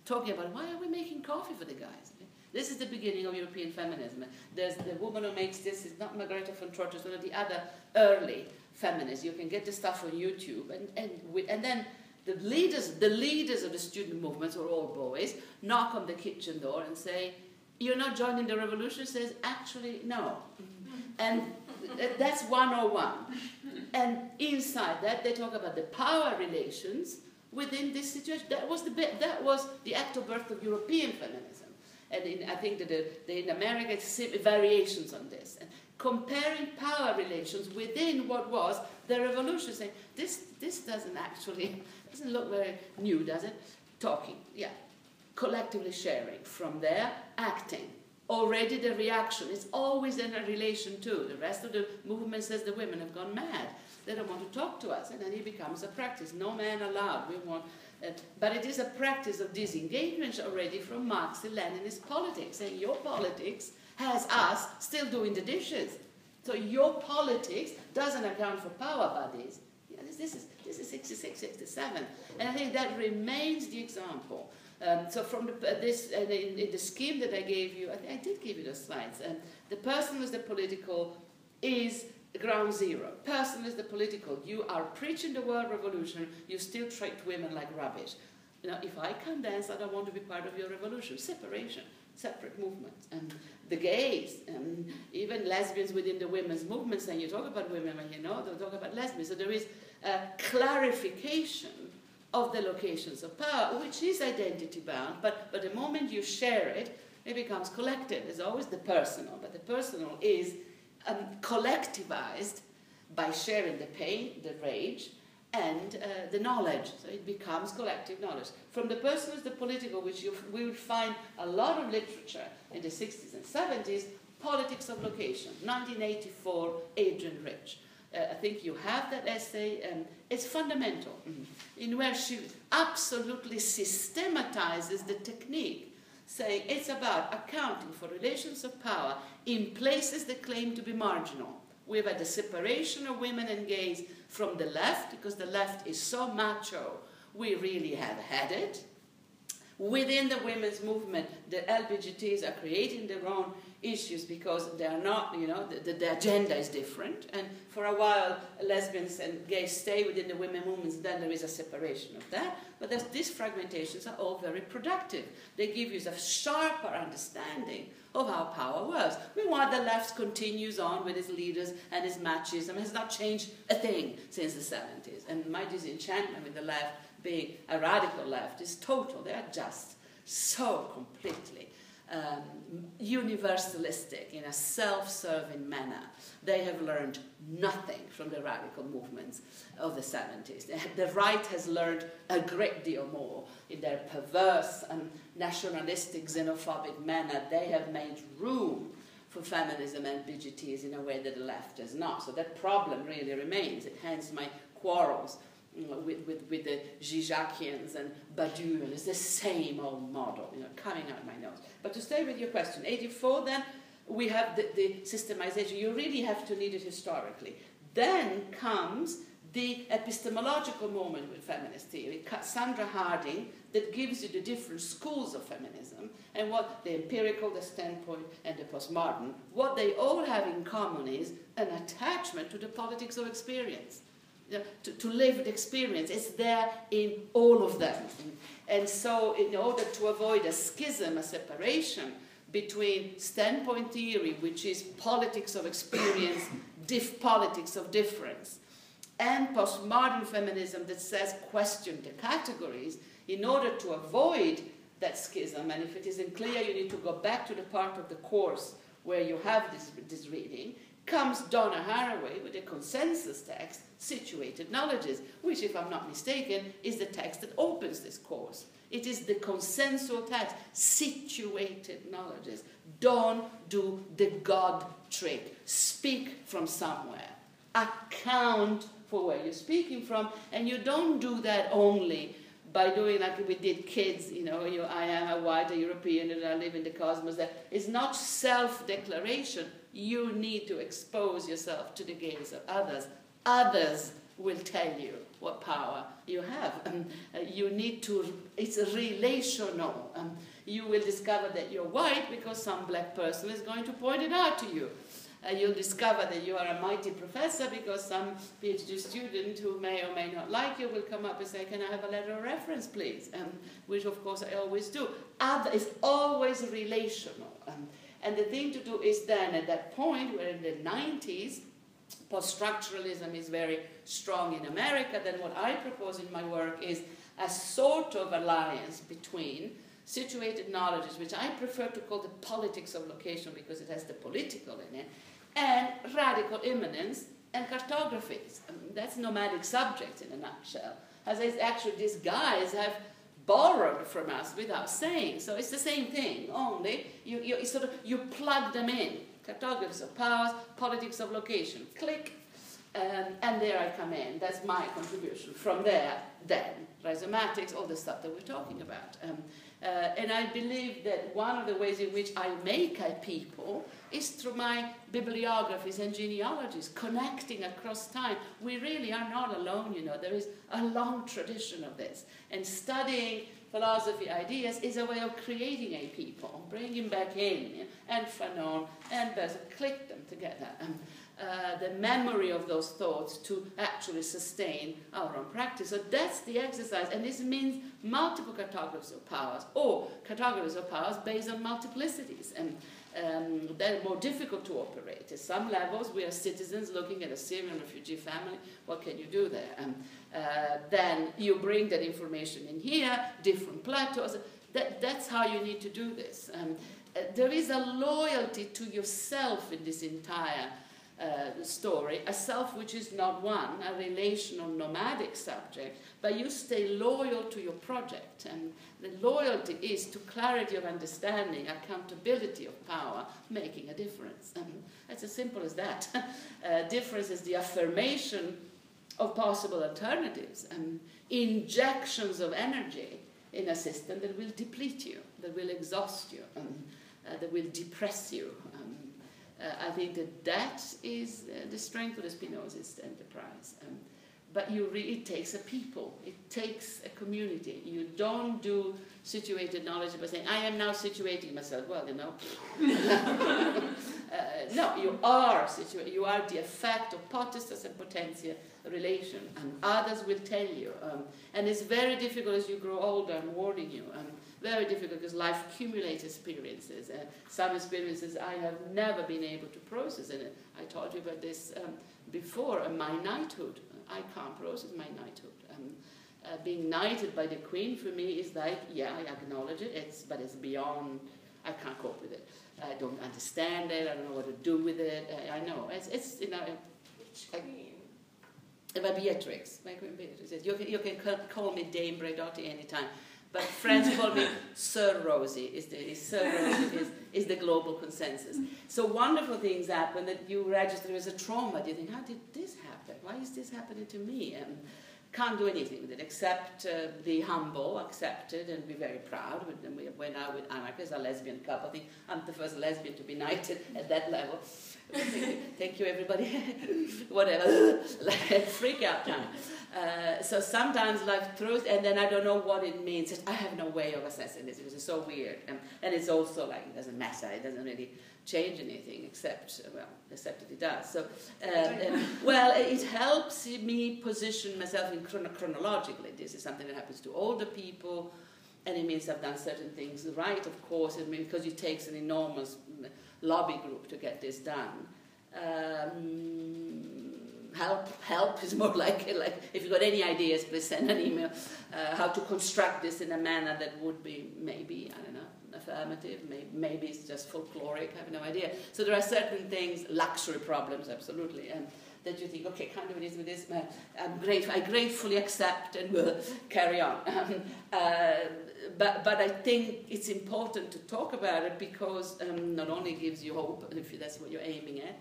talking about why are we making coffee for the guys? This is the beginning of European feminism. There's the woman who makes this is not Margarethe von Trotta, it's one of the other early feminists. You can get the stuff on YouTube, and and we, and then the leaders, the leaders of the student movements, are all boys, knock on the kitchen door and say, "You're not joining the revolution." Says, "Actually, no," and th- that's 101. And inside that, they talk about the power relations within this situation. That was the bit, that was the actual birth of European feminism. And in, I think that the, the, in America, it's variations on this. And comparing power relations within what was the revolution, saying this, this doesn't actually doesn't look very new, does it? Talking, yeah, collectively sharing. From there, acting. Already the reaction is always in a relation to. The rest of the movement says the women have gone mad. They don't want to talk to us. And then it becomes a practice. No man allowed. We want, but it is a practice of disengagement already from Marxist Leninist politics. And your politics has us still doing the dishes. So your politics doesn't account for power bodies. Yeah, this, this, is, this is 66, 67. And I think that remains the example. Um, so from the, uh, this, uh, in, in the scheme that I gave you, I, I did give you those slides. Um, the person with the political is ground zero. Person is the political. You are preaching the world revolution. You still treat women like rubbish. You know, if I can dance, I don't want to be part of your revolution. Separation, separate movements. And the gays, and even lesbians within the women's movements, and you talk about women, and you know, they talk about lesbians. So there is a clarification of the locations of power, which is identity bound, but, but the moment you share it, it becomes collective. There's always the personal, but the personal is um, collectivized by sharing the pain, the rage, and uh, the knowledge. So it becomes collective knowledge. From the personal to the political, which you, we would find a lot of literature in the 60s and 70s, Politics of Location, 1984, Adrienne Rich. Uh, I think you have that essay, and it's fundamental in where she absolutely systematizes the technique, saying it's about accounting for relations of power in places that claim to be marginal. We've had the separation of women and gays from the left, because the left is so macho, we really have had it. Within the women's movement, the LBGTs are creating their own issues because they are not, you know, the, the, agenda is different. And for a while, lesbians and gays stay within the women movements, then there is a separation of that. But these fragmentations are all very productive. They give you a sharper understanding of how power works. Meanwhile, the left continues on with its leaders and its machismo has not changed a thing since the 70s. And my disenchantment with the left being a radical left is total. They are just so completely um, universalistic, in a self serving manner. They have learned nothing from the radical movements of the 70s. The right has learned a great deal more in their perverse and nationalistic, xenophobic manner. They have made room for feminism and BGTs in a way that the left has not. So that problem really remains. It hence my quarrels with, with, with the Zizekians and Badiou, and it's the same old model, you know, coming out my nose. But to stay with your question, 84 then, we have the, the systemization. You really have to need it historically. Then comes the epistemological moment with feminist theory, Sandra Harding, that gives you the different schools of feminism and what the empirical, the standpoint, and the postmodern, what they all have in common is an attachment to the politics of experience to, to lived experience. It's there in all of them. And so, in order to avoid a schism, a separation between standpoint theory, which is politics of experience, diff politics of difference, and postmodern feminism that says question the categories, in order to avoid that schism, and if it isn't clear, you need to go back to the part of the course where you have this, this reading, comes Donna Haraway with a consensus text, Situated Knowledges, which, if I'm not mistaken, is the text that opens this course. It is the consensual text, situated knowledges. Don't do the God trick. Speak from somewhere. Account for where you're speaking from, and you don't do that only by doing like we did kids, you know, you, I am a white a European and I live in the cosmos. That is not self-declaration. You need to expose yourself to the gaze of others. Others will tell you what power you have. Um, uh, you need to, it's relational. Um, you will discover that you're white because some black person is going to point it out to you. Uh, you'll discover that you are a mighty professor because some PhD student who may or may not like you will come up and say, Can I have a letter of reference, please? Um, which, of course, I always do. Other is always relational. Um, and the thing to do is then, at that point, where in the 90s, post structuralism is very strong in America, then what I propose in my work is a sort of alliance between situated knowledges, which I prefer to call the politics of location because it has the political in it, and radical immanence and cartographies. I mean, that's nomadic subjects in a nutshell. As I actually these guys have borrowed from us without saying. So it's the same thing, only you, you sort of you plug them in. Cartographies of powers, politics of location. Click, um, and there I come in. That's my contribution. From there, then, rhizomatics, all the stuff that we're talking about. Um, uh, and I believe that one of the ways in which I make a people is through my bibliographies and genealogies, connecting across time. We really are not alone, you know. There is a long tradition of this. And studying philosophy ideas is a way of creating a people, bringing back in and Fanon and Bessel, click them together. Um, uh, the memory of those thoughts to actually sustain our own practice. So that's the exercise, and this means multiple cartographies of powers or cartographies of powers based on multiplicities. And um, they're more difficult to operate. At some levels, we are citizens looking at a Syrian refugee family. What can you do there? Um, uh, then you bring that information in here, different plateaus. That, that's how you need to do this. Um, uh, there is a loyalty to yourself in this entire uh, story, a self which is not one, a relational nomadic subject, but you stay loyal to your project. And the loyalty is to clarity of understanding, accountability of power, making a difference. And it's as simple as that. uh, difference is the affirmation of possible alternatives and injections of energy in a system that will deplete you, that will exhaust you, and, uh, that will depress you. Um, I think that that is uh, the strength of the Spinozist enterprise. Um, but you really, it takes a people, it takes a community. You don't do situated knowledge by saying, I am now situating myself. Well, you know. uh, no, you are situated. You are the effect of potestas and potentia relation, and others will tell you. Um, and it's very difficult as you grow older, I'm warning you. Um, very difficult because life accumulates experiences. Uh, some experiences I have never been able to process. And I told you about this um, before, uh, my knighthood. I can't process my knighthood. Um, uh, being knighted by the queen for me is like, yeah, I acknowledge it, it's, but it's beyond. I can't cope with it. I don't understand it. I don't know what to do with it. I, I know it's, it's you know. Which queen? But Beatrix, my queen Beatrix. You can, you can call me Dame Braidotti anytime. But friends call me Sir Rosi. Is the is Sir Rosi is, is the global consensus. So wonderful things happen that you register as a trauma. You think, how did this happen? Why is this happening to me? And can't do anything with it except uh, be humble, accept it, and be very proud. And we went out with anarchists, a lesbian couple. I think I'm the first lesbian to be knighted at that level. thank, you, everybody. Whatever, freak out time. Uh, so sometimes life throws, and then I don't know what it means. I have no way of assessing this because it's so weird, and, and it's also like it doesn't matter. It doesn't really change anything except well except that it does so uh, well it helps me position myself in chrono- chronologically this is something that happens to older people and it means I've done certain things right of course it means because it takes an enormous lobby group to get this done um, help help is more like like if you've got any ideas please send an email uh, how to construct this in a manner that would be maybe I don't know affirmative, maybe, maybe it's just folkloric, I have no idea. So there are certain things, luxury problems, absolutely, and that you think, okay, can't do this with this, I'm grateful, I gratefully accept and will carry on. Um, uh, but, but I think it's important to talk about it because um, not only gives you hope, if that's what you're aiming at,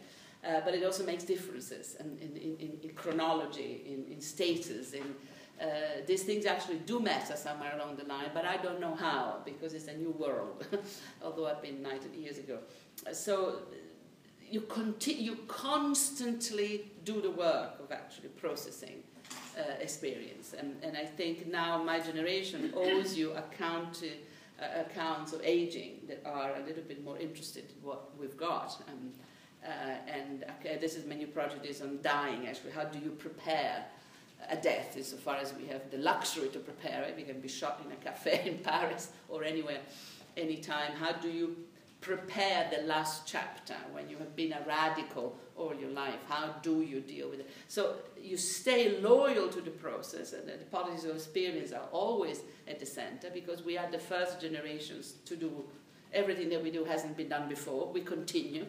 uh, but it also makes differences in, in, in, in chronology, in, in status, in uh, these things actually do matter somewhere along the line, but I don't know how because it's a new world, although I've been knighted years ago. Uh, so you, conti- you constantly do the work of actually processing uh, experience. And, and I think now my generation owes you account, uh, accounts of aging that are a little bit more interested in what we've got. Um, uh, and okay, this is my new project is on dying actually. How do you prepare a death insofar as we have the luxury to prepare it. We can be shot in a cafe in Paris or anywhere, anytime. How do you prepare the last chapter when you have been a radical all your life? How do you deal with it? So you stay loyal to the process, and the politics of experience are always at the center because we are the first generations to do everything that we do hasn't been done before. We continue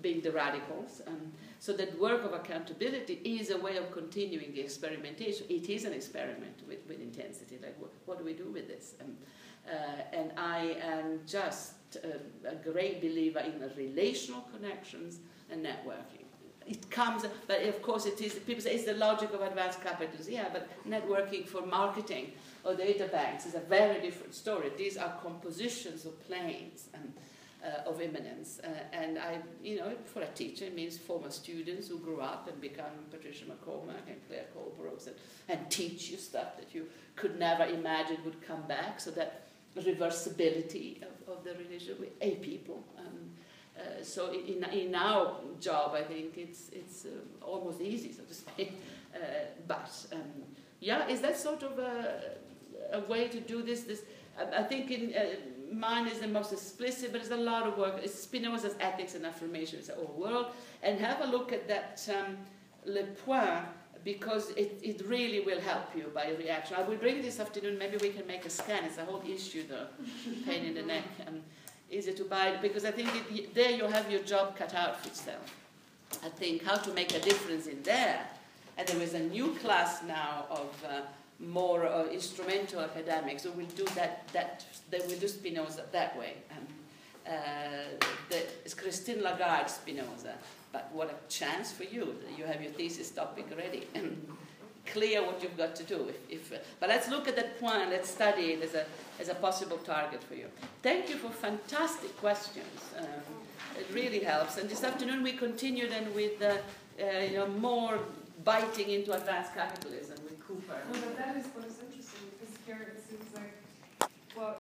being the radicals. Um, so that work of accountability is a way of continuing the experimentation. It is an experiment with, with intensity. Like, what, what do we do with this? Um, uh, and I am just a, a great believer in relational connections and networking. It comes, but of course, it is. People say it's the logic of advanced capitalism. Yeah, but networking for marketing or data banks is a very different story. These are compositions of planes. And, uh, of immanence. Uh, and I, you know, for a teacher, it means former students who grew up and become Patricia MacCormack and Claire Colebrooks and, and teach you stuff that you could never imagine would come back. So that reversibility of, of the religion with a people. Um, uh, so in, in our job, I think it's, it's uh, almost easy, so to speak. Uh, but um, yeah, is that sort of a, a way to do this? This I, I think in uh, mine is the most explicit, but it's a lot of work. It's Spinoza's Ethics and Affirmation. It's the whole world. And have a look at that um, Le Point, because it, it really will help you by reaction. I will bring this afternoon, maybe we can make a scan. It's a whole issue, though, pain in the neck. And easy to buy, because I think it, there you have your job cut out for itself. I think how to make a difference in there. And there is a new class now of uh, more uh, instrumental academics who will do that, that they will do Spinoza that way. Um, uh, it's Christine Lagarde Spinoza, but what a chance for you. You have your thesis topic ready clear what you've got to do. If, if, but let's look at that point, let's study it as a, as a possible target for you. Thank you for fantastic questions. Um, it really helps. And this afternoon we continue then with uh, uh, you know, more biting into advanced capitalism. With Cooper.